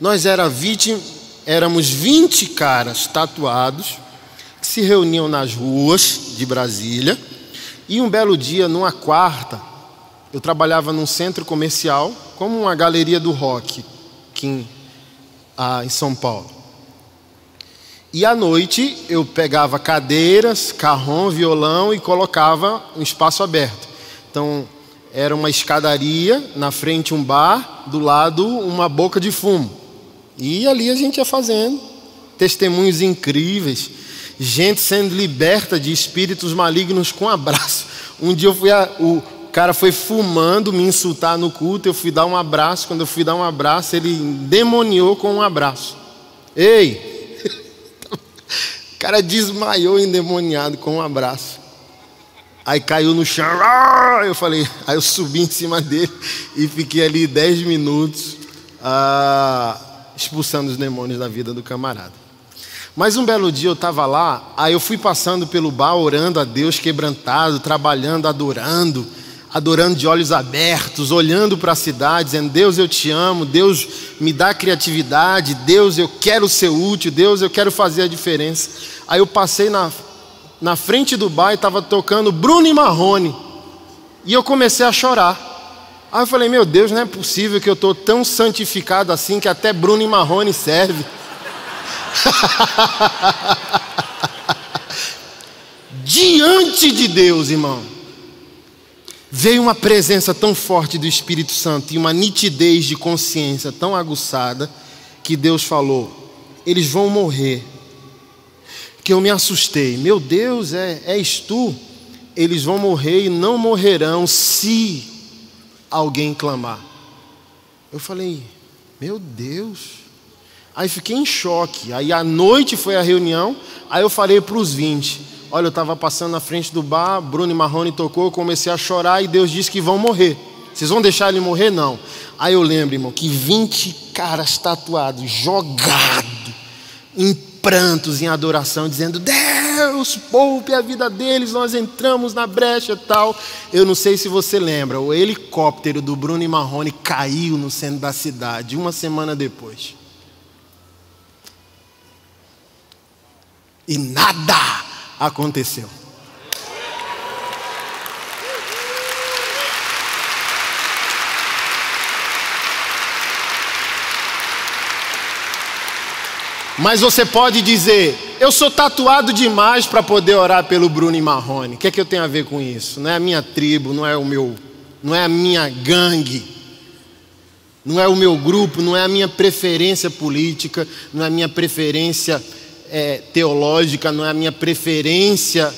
Nós era 20, éramos 20 caras tatuados que se reuniam nas ruas de Brasília. E um belo dia, numa quarta, eu trabalhava num centro comercial, como uma galeria do rock aqui em, ah, em São Paulo. E à noite eu pegava cadeiras, carrom, violão e colocava um espaço aberto. Então, era uma escadaria, na frente um bar, do lado uma boca de fumo. E ali a gente ia fazendo testemunhos incríveis, gente sendo liberta de espíritos malignos com abraço. Um dia eu fui a, o cara foi fumando me insultar no culto, eu fui dar um abraço, quando eu fui dar um abraço, ele demoniou com um abraço. Ei! o cara desmaiou endemoniado com um abraço. Aí caiu no chão, ah! eu falei, aí eu subi em cima dele e fiquei ali dez minutos ah, expulsando os demônios da vida do camarada. Mas um belo dia eu estava lá, aí eu fui passando pelo bar, orando a Deus, quebrantado, trabalhando, adorando, adorando de olhos abertos, olhando para a cidade, dizendo: Deus, eu te amo, Deus me dá criatividade, Deus, eu quero ser útil, Deus, eu quero fazer a diferença. Aí eu passei na, na frente do bar estava tocando Bruno e Marrone. E eu comecei a chorar. Aí eu falei, meu Deus, não é possível que eu estou tão santificado assim que até Bruno e Marrone serve. Diante de Deus, irmão, veio uma presença tão forte do Espírito Santo e uma nitidez de consciência tão aguçada que Deus falou: eles vão morrer que eu me assustei. Meu Deus, é, és tu? Eles vão morrer e não morrerão se alguém clamar. Eu falei, meu Deus. Aí fiquei em choque. Aí à noite foi a reunião. Aí eu falei para os 20: Olha, eu estava passando na frente do bar, Bruno e Marrone tocou, eu comecei a chorar e Deus disse que vão morrer. Vocês vão deixar ele morrer? Não. Aí eu lembro, irmão, que 20 caras tatuados, jogados, em prantos em adoração, dizendo: Deus, poupe a vida deles, nós entramos na brecha e tal. Eu não sei se você lembra, o helicóptero do Bruno e Marrone caiu no centro da cidade uma semana depois. E nada aconteceu. Mas você pode dizer: eu sou tatuado demais para poder orar pelo Bruno e Marrone. O que é que eu tenho a ver com isso? Não é a minha tribo, não é o meu, não é a minha gangue, não é o meu grupo, não é a minha preferência política, não é a minha preferência é, teológica, não é a minha preferência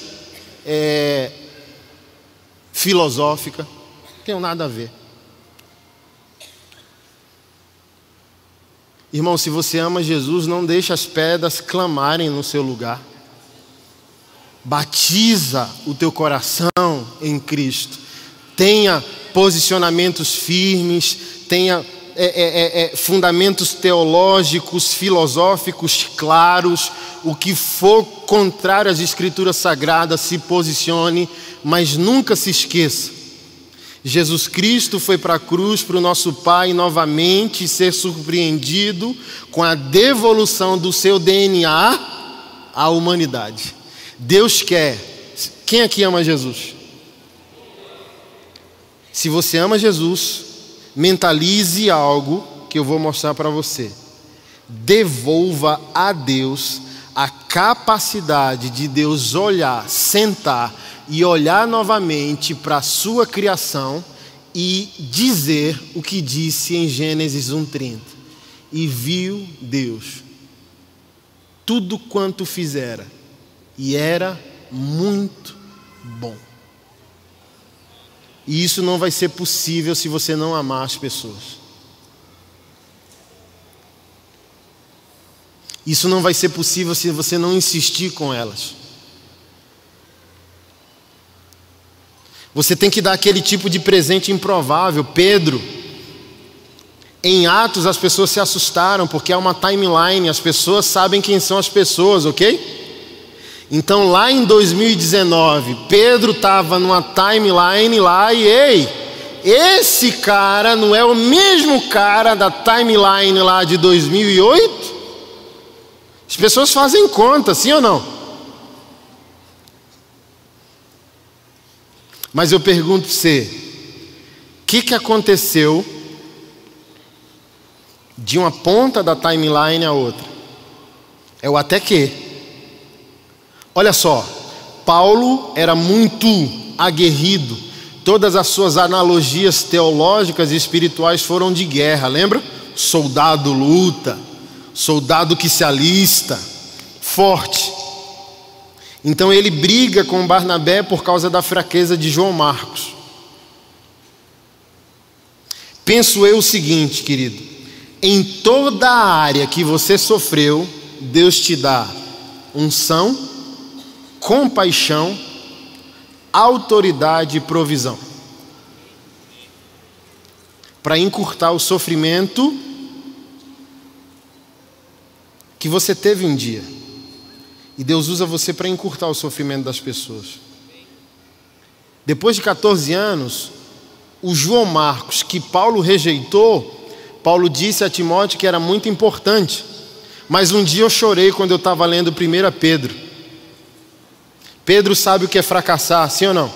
é, filosófica. Não tem nada a ver. Irmão, se você ama Jesus, não deixe as pedras clamarem no seu lugar. Batiza o teu coração em Cristo. Tenha posicionamentos firmes, tenha é, é, é, é fundamentos teológicos, filosóficos claros. O que for contrário às Escrituras Sagradas, se posicione, mas nunca se esqueça Jesus Cristo foi para a cruz para o nosso Pai novamente ser surpreendido com a devolução do seu DNA à humanidade. Deus quer. Quem aqui ama Jesus? Se você ama Jesus, mentalize algo que eu vou mostrar para você. Devolva a Deus a capacidade de Deus olhar, sentar e olhar novamente para a sua criação e dizer o que disse em Gênesis 1:30. E viu Deus tudo quanto fizera, e era muito bom. E isso não vai ser possível se você não amar as pessoas. Isso não vai ser possível se você não insistir com elas. Você tem que dar aquele tipo de presente improvável. Pedro, em Atos as pessoas se assustaram porque é uma timeline, as pessoas sabem quem são as pessoas, ok? Então lá em 2019, Pedro estava numa timeline lá e ei, esse cara não é o mesmo cara da timeline lá de 2008? As pessoas fazem conta, sim ou não? Mas eu pergunto para você: o que, que aconteceu de uma ponta da timeline à outra? É o até que. Olha só, Paulo era muito aguerrido, todas as suas analogias teológicas e espirituais foram de guerra, lembra? Soldado luta, soldado que se alista, forte. Então ele briga com Barnabé por causa da fraqueza de João Marcos. Penso eu o seguinte, querido: em toda a área que você sofreu, Deus te dá unção, compaixão, autoridade e provisão. Para encurtar o sofrimento que você teve um dia. E Deus usa você para encurtar o sofrimento das pessoas. Depois de 14 anos, o João Marcos, que Paulo rejeitou, Paulo disse a Timóteo que era muito importante. Mas um dia eu chorei quando eu estava lendo 1 Pedro. Pedro sabe o que é fracassar, sim ou não?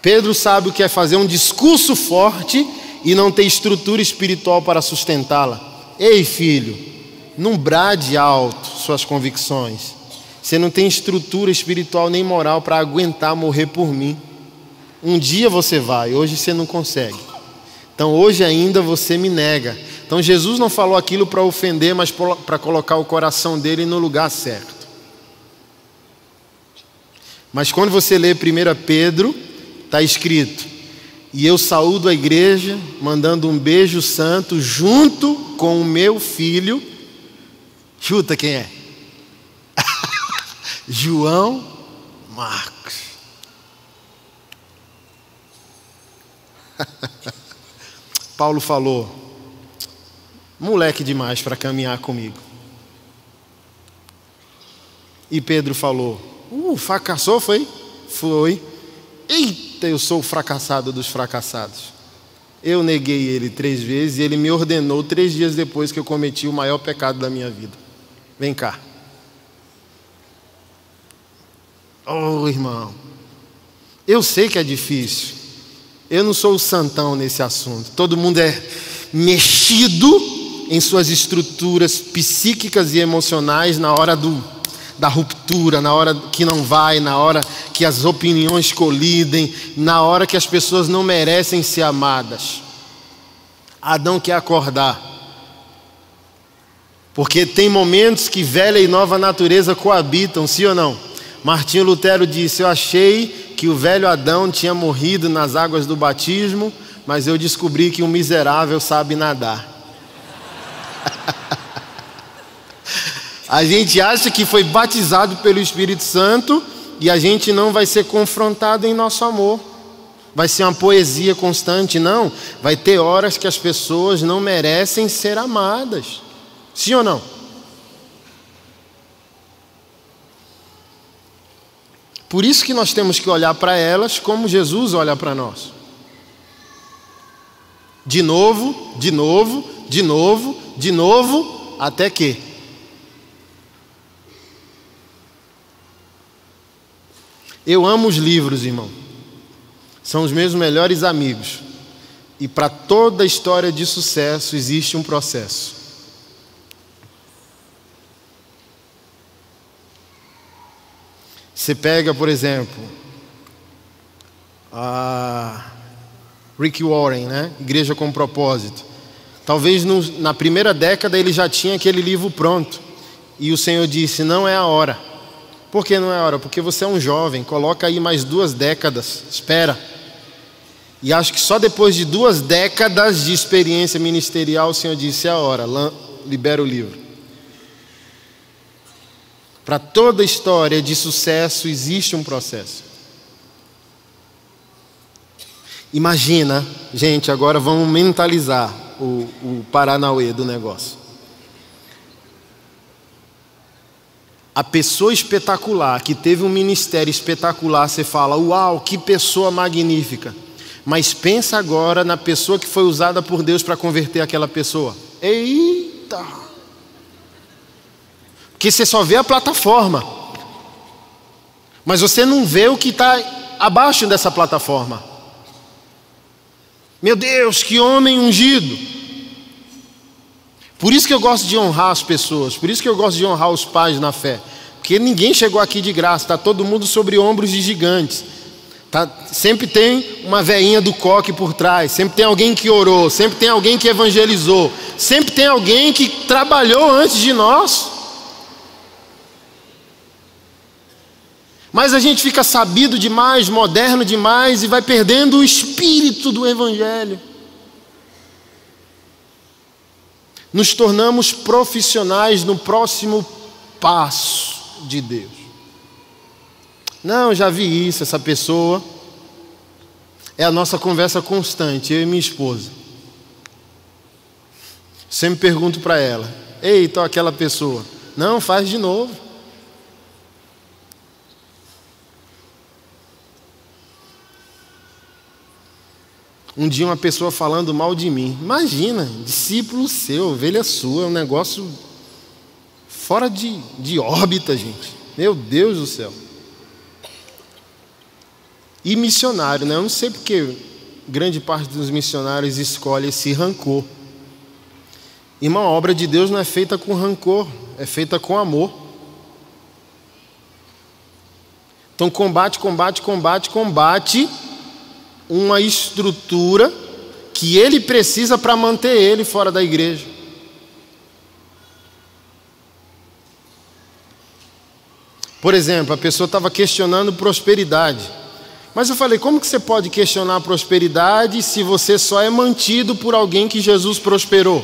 Pedro sabe o que é fazer um discurso forte e não ter estrutura espiritual para sustentá-la. Ei, filho, não brade alto suas convicções. Você não tem estrutura espiritual nem moral para aguentar morrer por mim. Um dia você vai, hoje você não consegue. Então hoje ainda você me nega. Então Jesus não falou aquilo para ofender, mas para colocar o coração dele no lugar certo. Mas quando você lê 1 Pedro, está escrito: E eu saúdo a igreja, mandando um beijo santo junto com o meu filho Chuta quem é? João Marcos. Paulo falou: moleque demais para caminhar comigo. E Pedro falou: Uh, fracassou, foi? Foi. Eita, eu sou o fracassado dos fracassados. Eu neguei ele três vezes e ele me ordenou três dias depois que eu cometi o maior pecado da minha vida. Vem cá. Oh, irmão. Eu sei que é difícil. Eu não sou o santão nesse assunto. Todo mundo é mexido em suas estruturas psíquicas e emocionais na hora do, da ruptura, na hora que não vai, na hora que as opiniões colidem, na hora que as pessoas não merecem ser amadas. Adão quer acordar. Porque tem momentos que velha e nova natureza coabitam, sim ou não? Martinho Lutero disse: Eu achei que o velho Adão tinha morrido nas águas do batismo, mas eu descobri que um miserável sabe nadar. a gente acha que foi batizado pelo Espírito Santo e a gente não vai ser confrontado em nosso amor. Vai ser uma poesia constante, não. Vai ter horas que as pessoas não merecem ser amadas. Sim ou não? Por isso que nós temos que olhar para elas como Jesus olha para nós. De novo, de novo, de novo, de novo, até que. Eu amo os livros, irmão. São os meus melhores amigos. E para toda história de sucesso existe um processo. Você pega, por exemplo, a Rick Warren, né? Igreja com Propósito. Talvez no, na primeira década ele já tinha aquele livro pronto. E o Senhor disse: Não é a hora. Por que não é a hora? Porque você é um jovem, coloca aí mais duas décadas, espera. E acho que só depois de duas décadas de experiência ministerial o Senhor disse: É a hora, libera o livro. Para toda história de sucesso existe um processo. Imagina, gente, agora vamos mentalizar o, o Paranauê do negócio. A pessoa espetacular, que teve um ministério espetacular, você fala, uau, que pessoa magnífica. Mas pensa agora na pessoa que foi usada por Deus para converter aquela pessoa. Eita! Porque você só vê a plataforma, mas você não vê o que está abaixo dessa plataforma. Meu Deus, que homem ungido! Por isso que eu gosto de honrar as pessoas, por isso que eu gosto de honrar os pais na fé, porque ninguém chegou aqui de graça, está todo mundo sobre ombros de gigantes. Tá, sempre tem uma veinha do coque por trás, sempre tem alguém que orou, sempre tem alguém que evangelizou, sempre tem alguém que trabalhou antes de nós. Mas a gente fica sabido demais, moderno demais e vai perdendo o espírito do Evangelho. Nos tornamos profissionais no próximo passo de Deus. Não, já vi isso, essa pessoa. É a nossa conversa constante, eu e minha esposa. Sempre pergunto para ela: Ei, então aquela pessoa. Não, faz de novo. Um dia uma pessoa falando mal de mim. Imagina, discípulo seu, ovelha sua, um negócio fora de, de órbita, gente. Meu Deus do céu. E missionário, né? Eu não sei porque grande parte dos missionários escolhe esse rancor. Irmão, a obra de Deus não é feita com rancor, é feita com amor. Então combate, combate, combate, combate uma estrutura que ele precisa para manter ele fora da igreja. Por exemplo, a pessoa estava questionando prosperidade. Mas eu falei, como que você pode questionar prosperidade se você só é mantido por alguém que Jesus prosperou?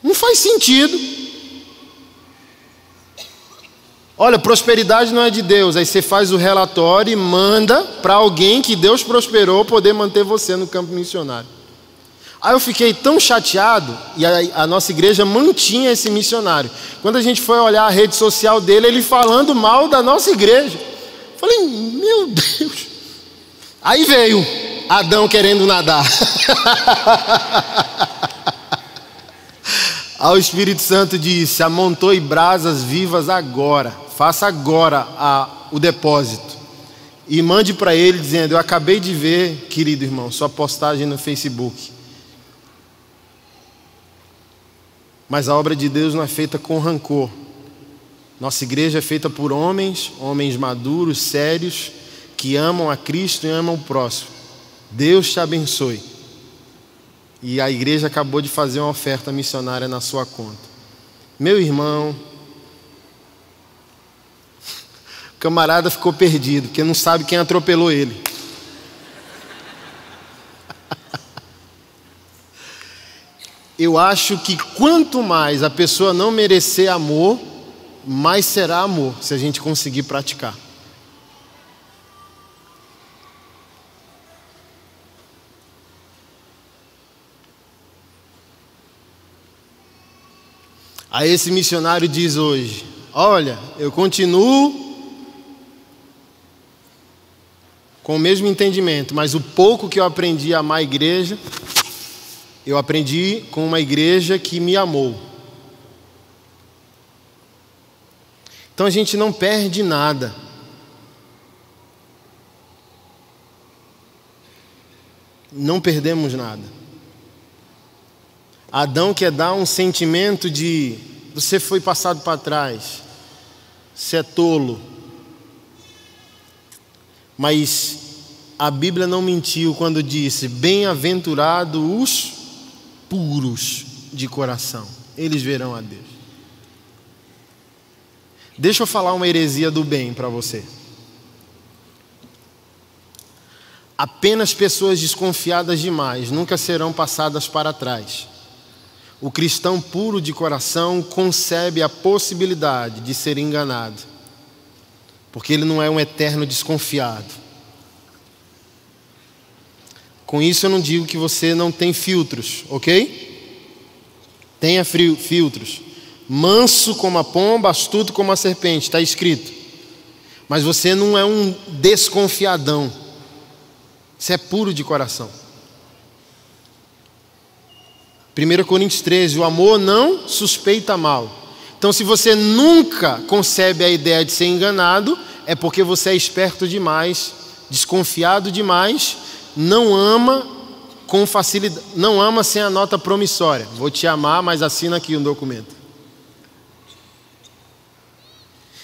Não faz sentido. Olha, prosperidade não é de Deus. Aí você faz o relatório e manda para alguém que Deus prosperou poder manter você no campo missionário. Aí eu fiquei tão chateado, e a, a, nossa igreja mantinha esse missionário. Quando a gente foi olhar a rede social dele, ele falando mal da nossa igreja. Falei, meu Deus. Aí veio Adão querendo nadar. Aí o Espírito Santo disse: Amontoe brasas vivas agora faça agora a, o depósito e mande para ele dizendo: Eu acabei de ver, querido irmão, sua postagem no Facebook. Mas a obra de Deus não é feita com rancor. Nossa igreja é feita por homens, homens maduros, sérios, que amam a Cristo e amam o próximo. Deus te abençoe. E a igreja acabou de fazer uma oferta missionária na sua conta. Meu irmão, O camarada ficou perdido, porque não sabe quem atropelou ele. Eu acho que quanto mais a pessoa não merecer amor, mais será amor, se a gente conseguir praticar. Aí esse missionário diz hoje: Olha, eu continuo com o mesmo entendimento, mas o pouco que eu aprendi a amar a igreja, eu aprendi com uma igreja que me amou. Então a gente não perde nada. Não perdemos nada. Adão quer dar um sentimento de você foi passado para trás, você é tolo. Mas a Bíblia não mentiu quando disse: Bem-aventurados os puros de coração, eles verão a Deus. Deixa eu falar uma heresia do bem para você. Apenas pessoas desconfiadas demais nunca serão passadas para trás. O cristão puro de coração concebe a possibilidade de ser enganado, porque ele não é um eterno desconfiado. Com isso eu não digo que você não tem filtros, ok? Tenha filtros. Manso como a pomba, astuto como a serpente, está escrito. Mas você não é um desconfiadão. Você é puro de coração. 1 Coríntios 13: o amor não suspeita mal. Então, se você nunca concebe a ideia de ser enganado, é porque você é esperto demais, desconfiado demais, não ama com facilidade, não ama sem a nota promissória. Vou te amar, mas assina aqui um documento.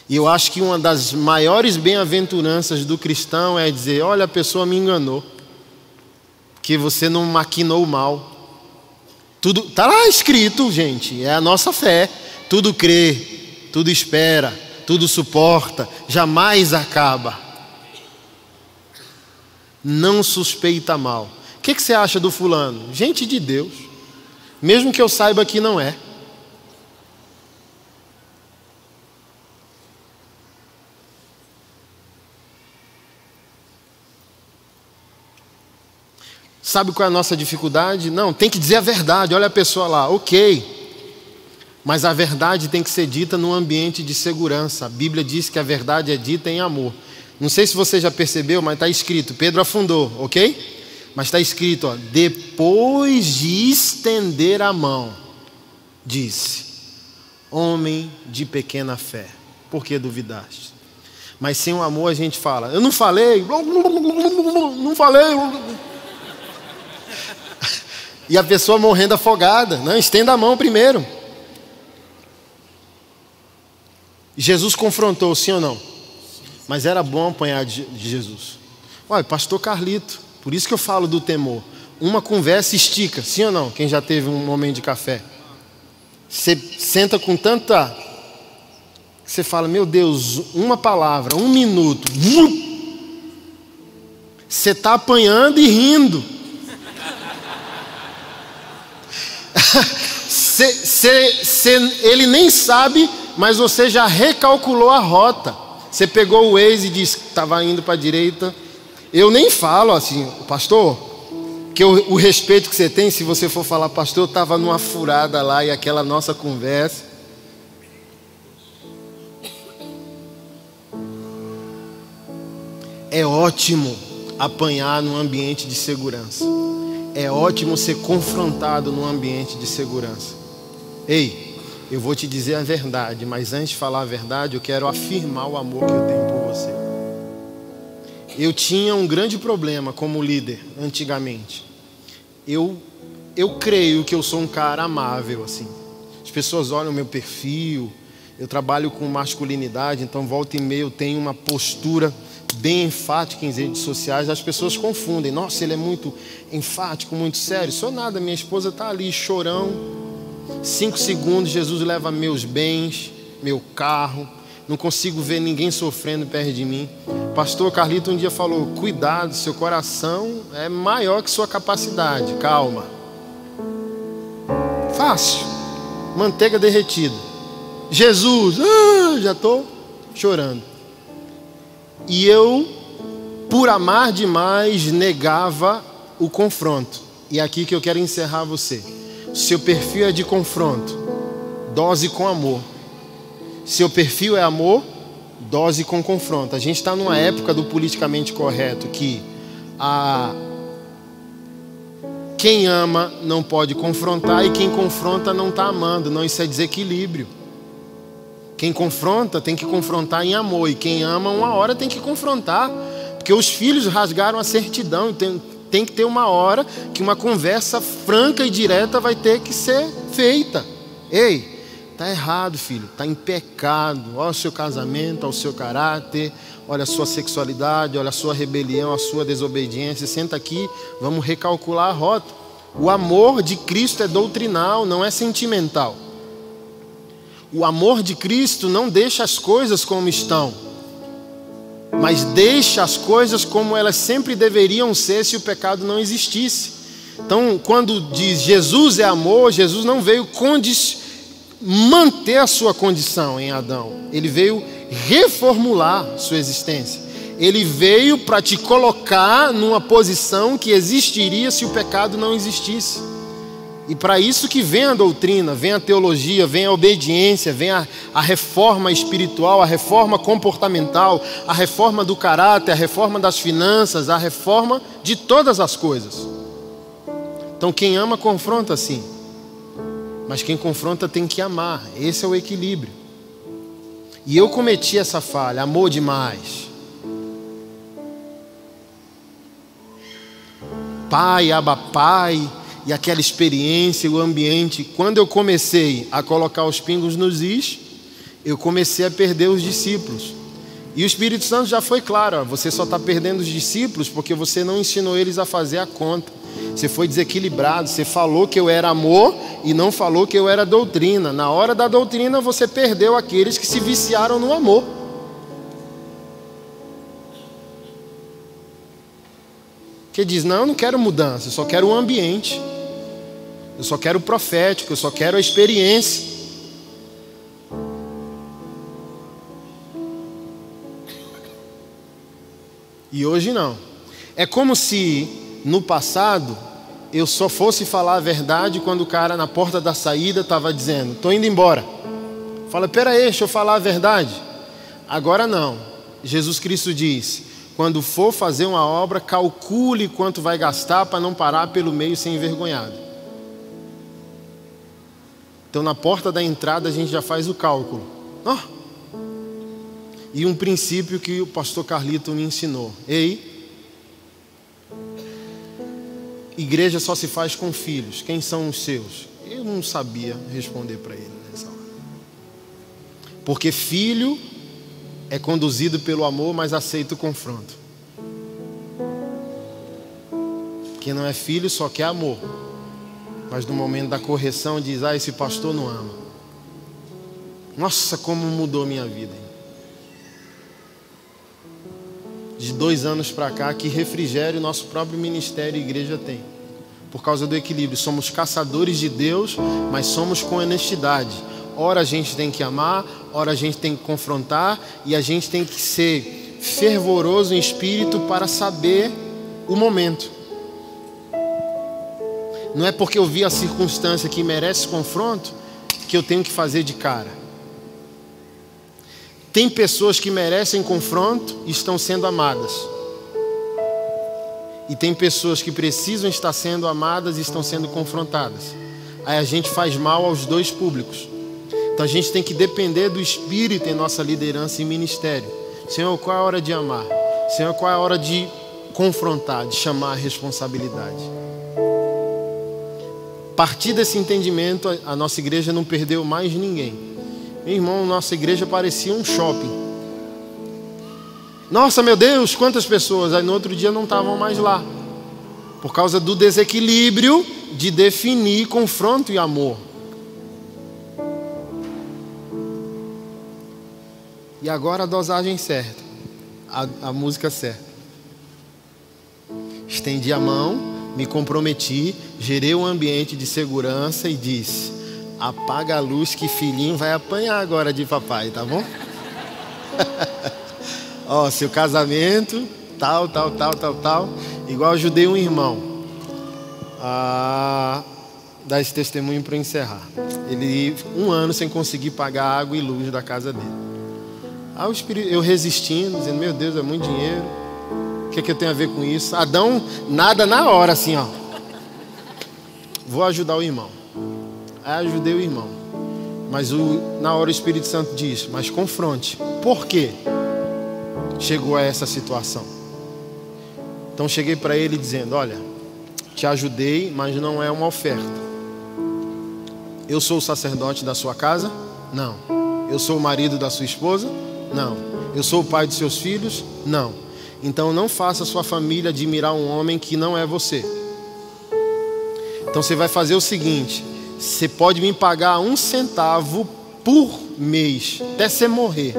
E eu acho que uma das maiores bem-aventuranças do cristão é dizer: olha, a pessoa me enganou, que você não maquinou mal. Tudo está lá escrito, gente, é a nossa fé. Tudo crê, tudo espera, tudo suporta, jamais acaba. Não suspeita mal. O que, que você acha do fulano? Gente de Deus, mesmo que eu saiba que não é. Sabe qual é a nossa dificuldade? Não, tem que dizer a verdade. Olha a pessoa lá, ok. Mas a verdade tem que ser dita num ambiente de segurança. A Bíblia diz que a verdade é dita em amor. Não sei se você já percebeu, mas está escrito: Pedro afundou, ok? Mas está escrito: ó, depois de estender a mão, disse: Homem de pequena fé, por que duvidaste? Mas sem o amor a gente fala: Eu não falei, não falei. E a pessoa morrendo afogada. Não, estenda a mão primeiro. Jesus confrontou, sim ou não? Mas era bom apanhar de Jesus. Olha, pastor Carlito, por isso que eu falo do temor. Uma conversa estica, sim ou não? Quem já teve um momento de café? Você senta com tanta. Você fala, meu Deus, uma palavra, um minuto. Você está apanhando e rindo. cê, cê, cê, ele nem sabe, mas você já recalculou a rota. Você pegou o Waze e disse que estava indo para a direita. Eu nem falo assim, pastor, que o, o respeito que você tem, se você for falar, pastor, eu estava numa furada lá e aquela nossa conversa. É ótimo apanhar num ambiente de segurança é ótimo ser confrontado num ambiente de segurança. Ei, eu vou te dizer a verdade, mas antes de falar a verdade, eu quero afirmar o amor que eu tenho por você. Eu tinha um grande problema como líder antigamente. Eu eu creio que eu sou um cara amável assim. As pessoas olham meu perfil, eu trabalho com masculinidade, então volta e meia eu tenho uma postura bem enfática em redes sociais, as pessoas confundem. Nossa, ele é muito enfático, muito sério. Sou nada, minha esposa está ali, chorão. Cinco segundos, Jesus leva meus bens, meu carro. Não consigo ver ninguém sofrendo perto de mim. Pastor Carlito um dia falou: Cuidado, seu coração é maior que sua capacidade. Calma. Fácil. Manteiga derretida. Jesus, ah, já estou chorando. E eu, por amar demais, negava o confronto. E é aqui que eu quero encerrar você. Seu perfil é de confronto, dose com amor. Seu perfil é amor, dose com confronto. A gente está numa época do politicamente correto que a quem ama não pode confrontar e quem confronta não está amando. Não, isso é desequilíbrio. Quem confronta tem que confrontar em amor e quem ama uma hora tem que confrontar, porque os filhos rasgaram a certidão. Tem, tem que ter uma hora que uma conversa franca e direta vai ter que ser feita. Ei, Está errado, filho. Está em pecado. Olha o seu casamento, olha o seu caráter, olha a sua sexualidade, olha a sua rebelião, a sua desobediência. Senta aqui, vamos recalcular a rota. O amor de Cristo é doutrinal, não é sentimental. O amor de Cristo não deixa as coisas como estão, mas deixa as coisas como elas sempre deveriam ser se o pecado não existisse. Então, quando diz Jesus é amor, Jesus não veio manter a sua condição em Adão, ele veio reformular sua existência. Ele veio para te colocar numa posição que existiria se o pecado não existisse. E para isso que vem a doutrina, vem a teologia, vem a obediência, vem a, a, reforma espiritual, a reforma comportamental, a reforma do caráter, a reforma das finanças, a reforma de todas as coisas. Então quem ama confronta sim. Mas quem confronta tem que amar. Esse é o equilíbrio. E eu cometi essa falha, amor demais. Pai, aba pai, e aquela experiência, o ambiente. Quando eu comecei a colocar os pingos nos is, eu comecei a perder os discípulos. E o Espírito Santo já foi claro: ó, você só está perdendo os discípulos porque você não ensinou eles a fazer a conta. Você foi desequilibrado, você falou que eu era amor e não falou que eu era doutrina. Na hora da doutrina você perdeu aqueles que se viciaram no amor. Que diz: "Não, eu não quero mudança, eu só quero o ambiente. Eu só quero o profético, eu só quero a experiência." E hoje não. É como se no passado, eu só fosse falar a verdade quando o cara na porta da saída estava dizendo: estou indo embora. Fala, peraí, deixa eu falar a verdade. Agora não. Jesus Cristo diz: quando for fazer uma obra, calcule quanto vai gastar para não parar pelo meio sem envergonhado. Então, na porta da entrada, a gente já faz o cálculo. Oh. E um princípio que o pastor Carlito me ensinou: ei, igreja só se faz com filhos. Quem são os seus? Eu não sabia responder para ele nessa hora. Porque filho é conduzido pelo amor, mas aceita o confronto. Quem não é filho só quer amor. Mas no momento da correção diz: Ah, esse pastor não ama. Nossa, como mudou minha vida. de dois anos para cá, que refrigério nosso próprio ministério e igreja tem. Por causa do equilíbrio. Somos caçadores de Deus, mas somos com honestidade. Ora a gente tem que amar, ora a gente tem que confrontar, e a gente tem que ser fervoroso em espírito para saber o momento. Não é porque eu vi a circunstância que merece confronto que eu tenho que fazer de cara. Tem pessoas que merecem confronto e estão sendo amadas. E tem pessoas que precisam estar sendo amadas e estão sendo confrontadas. Aí a gente faz mal aos dois públicos. Então a gente tem que depender do Espírito em nossa liderança e ministério. Senhor, qual é a hora de amar? Senhor, qual é a hora de confrontar, de chamar a responsabilidade? Partir desse entendimento, a nossa igreja não perdeu mais ninguém. Meu irmão, nossa igreja parecia um shopping. Nossa, meu Deus, quantas pessoas. Aí no outro dia não estavam mais lá. Por causa do desequilíbrio de definir confronto e amor. E agora a dosagem certa, a, a música certa. Estendi a mão, me comprometi, gerei um ambiente de segurança e disse: apaga a luz que filhinho vai apanhar agora de papai, tá bom? Ó, seu casamento, tal, tal, tal, tal, tal. Igual ajudei um irmão a dar esse testemunho para encerrar. Ele um ano sem conseguir pagar água e luz da casa dele. Eu resistindo, dizendo, meu Deus, é muito dinheiro. Que, é que eu tenho a ver com isso? Adão, nada na hora, assim, ó. Vou ajudar o irmão. Aí ajudei o irmão. Mas o, na hora o Espírito Santo diz, mas confronte. Por quê? Chegou a essa situação. Então cheguei para ele dizendo: Olha, te ajudei, mas não é uma oferta. Eu sou o sacerdote da sua casa? Não. Eu sou o marido da sua esposa? Não. Eu sou o pai dos seus filhos? Não. Então não faça sua família admirar um homem que não é você. Então você vai fazer o seguinte: você pode me pagar um centavo por mês, até você morrer,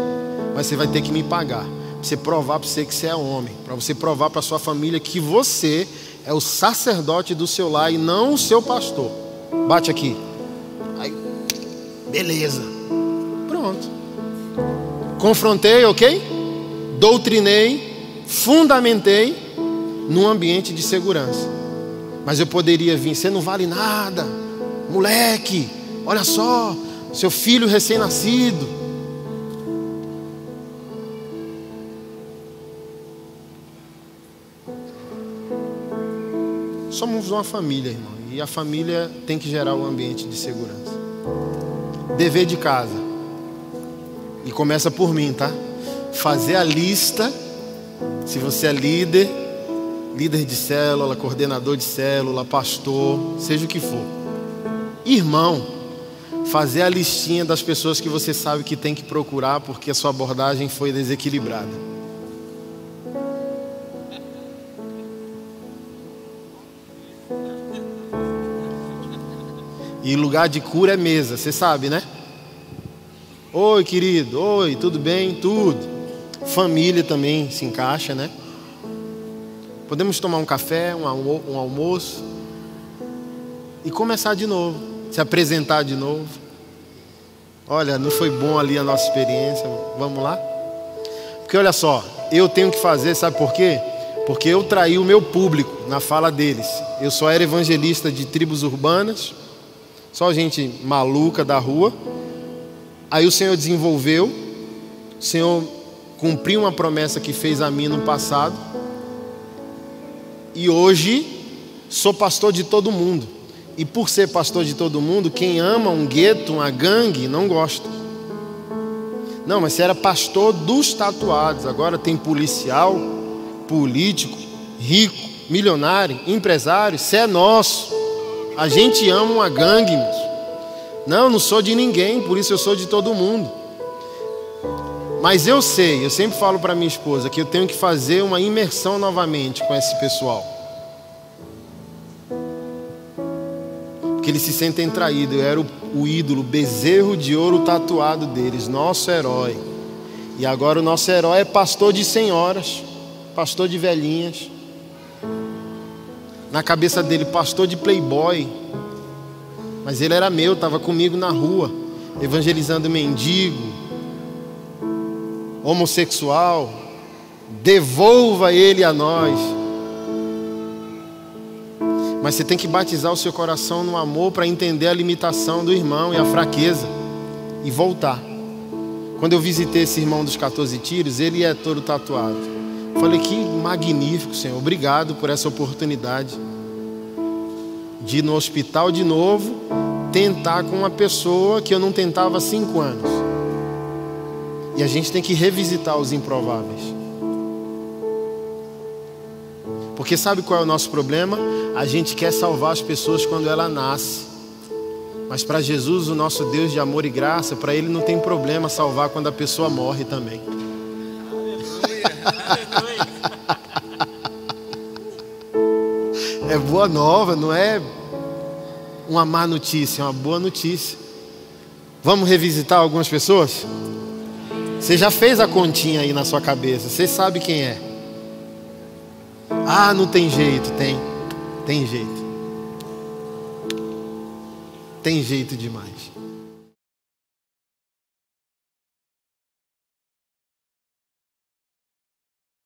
mas você vai ter que me pagar. Pra você provar para você que você é homem, para você provar para sua família que você é o sacerdote do seu lar e não o seu pastor. Bate aqui. Aí, beleza. Pronto. Confrontei, ok? Doutrinei, fundamentei num ambiente de segurança. Mas eu poderia vir, você não vale nada, moleque, olha só, seu filho recém-nascido. Somos uma família, irmão, e a família tem que gerar um ambiente de segurança. Dever de casa, e começa por mim, tá? Fazer a lista, se você é líder, líder de célula, coordenador de célula, pastor, seja o que for. Irmão, fazer a listinha das pessoas que você sabe que tem que procurar porque a sua abordagem foi desequilibrada. E lugar de cura é mesa, você sabe, né? Oi, querido. Oi, tudo bem? Tudo. Família também se encaixa, né? Podemos tomar um café, um, almoço e começar de novo, se apresentar de novo. Olha, não foi bom ali a nossa experiência, vamos lá? Porque olha só, eu tenho que fazer, sabe por quê? Porque eu traí o meu público na fala deles. Eu só era evangelista de tribos urbanas só gente maluca da rua. Aí o Senhor desenvolveu, o Senhor cumpriu uma promessa que fez a mim no passado. E hoje sou pastor de todo mundo. E por ser pastor de todo mundo, quem ama um gueto, uma gangue, não gosta. Não, mas você era pastor dos tatuados. Agora tem policial, político, rico, milionário, empresário. Você é nosso. A gente ama uma gangue. Não, não sou de ninguém, por isso eu sou de todo mundo. Mas eu sei, eu sempre falo para minha esposa que eu tenho que fazer uma imersão novamente com esse pessoal. Porque eles se sentem traídos. Eu era o, o ídolo, bezerro de ouro tatuado deles, nosso herói. E agora o nosso herói é pastor de senhoras, pastor de velhinhas na cabeça dele pastor de playboy. Mas ele era meu, estava comigo na rua, evangelizando mendigo, homossexual. Devolva ele a nós. Mas você tem que batizar o seu coração no amor para entender a limitação do irmão e a fraqueza e voltar. Quando eu visitei esse irmão dos 14 tiros, ele é todo tatuado. Falei que magnífico, Senhor. Obrigado por essa oportunidade de ir no hospital de novo tentar com uma pessoa que eu não tentava há cinco anos. E a gente tem que revisitar os improváveis. Porque sabe qual é o nosso problema? A gente quer salvar as pessoas quando ela nasce. Mas para Jesus, o nosso Deus de amor e graça, para Ele não tem problema salvar quando a pessoa morre também. É boa nova, não é uma má notícia, é uma boa notícia. Vamos revisitar algumas pessoas? Você já fez a continha aí na sua cabeça, você sabe quem é. Ah, não tem jeito, tem. Tem jeito. Tem jeito demais.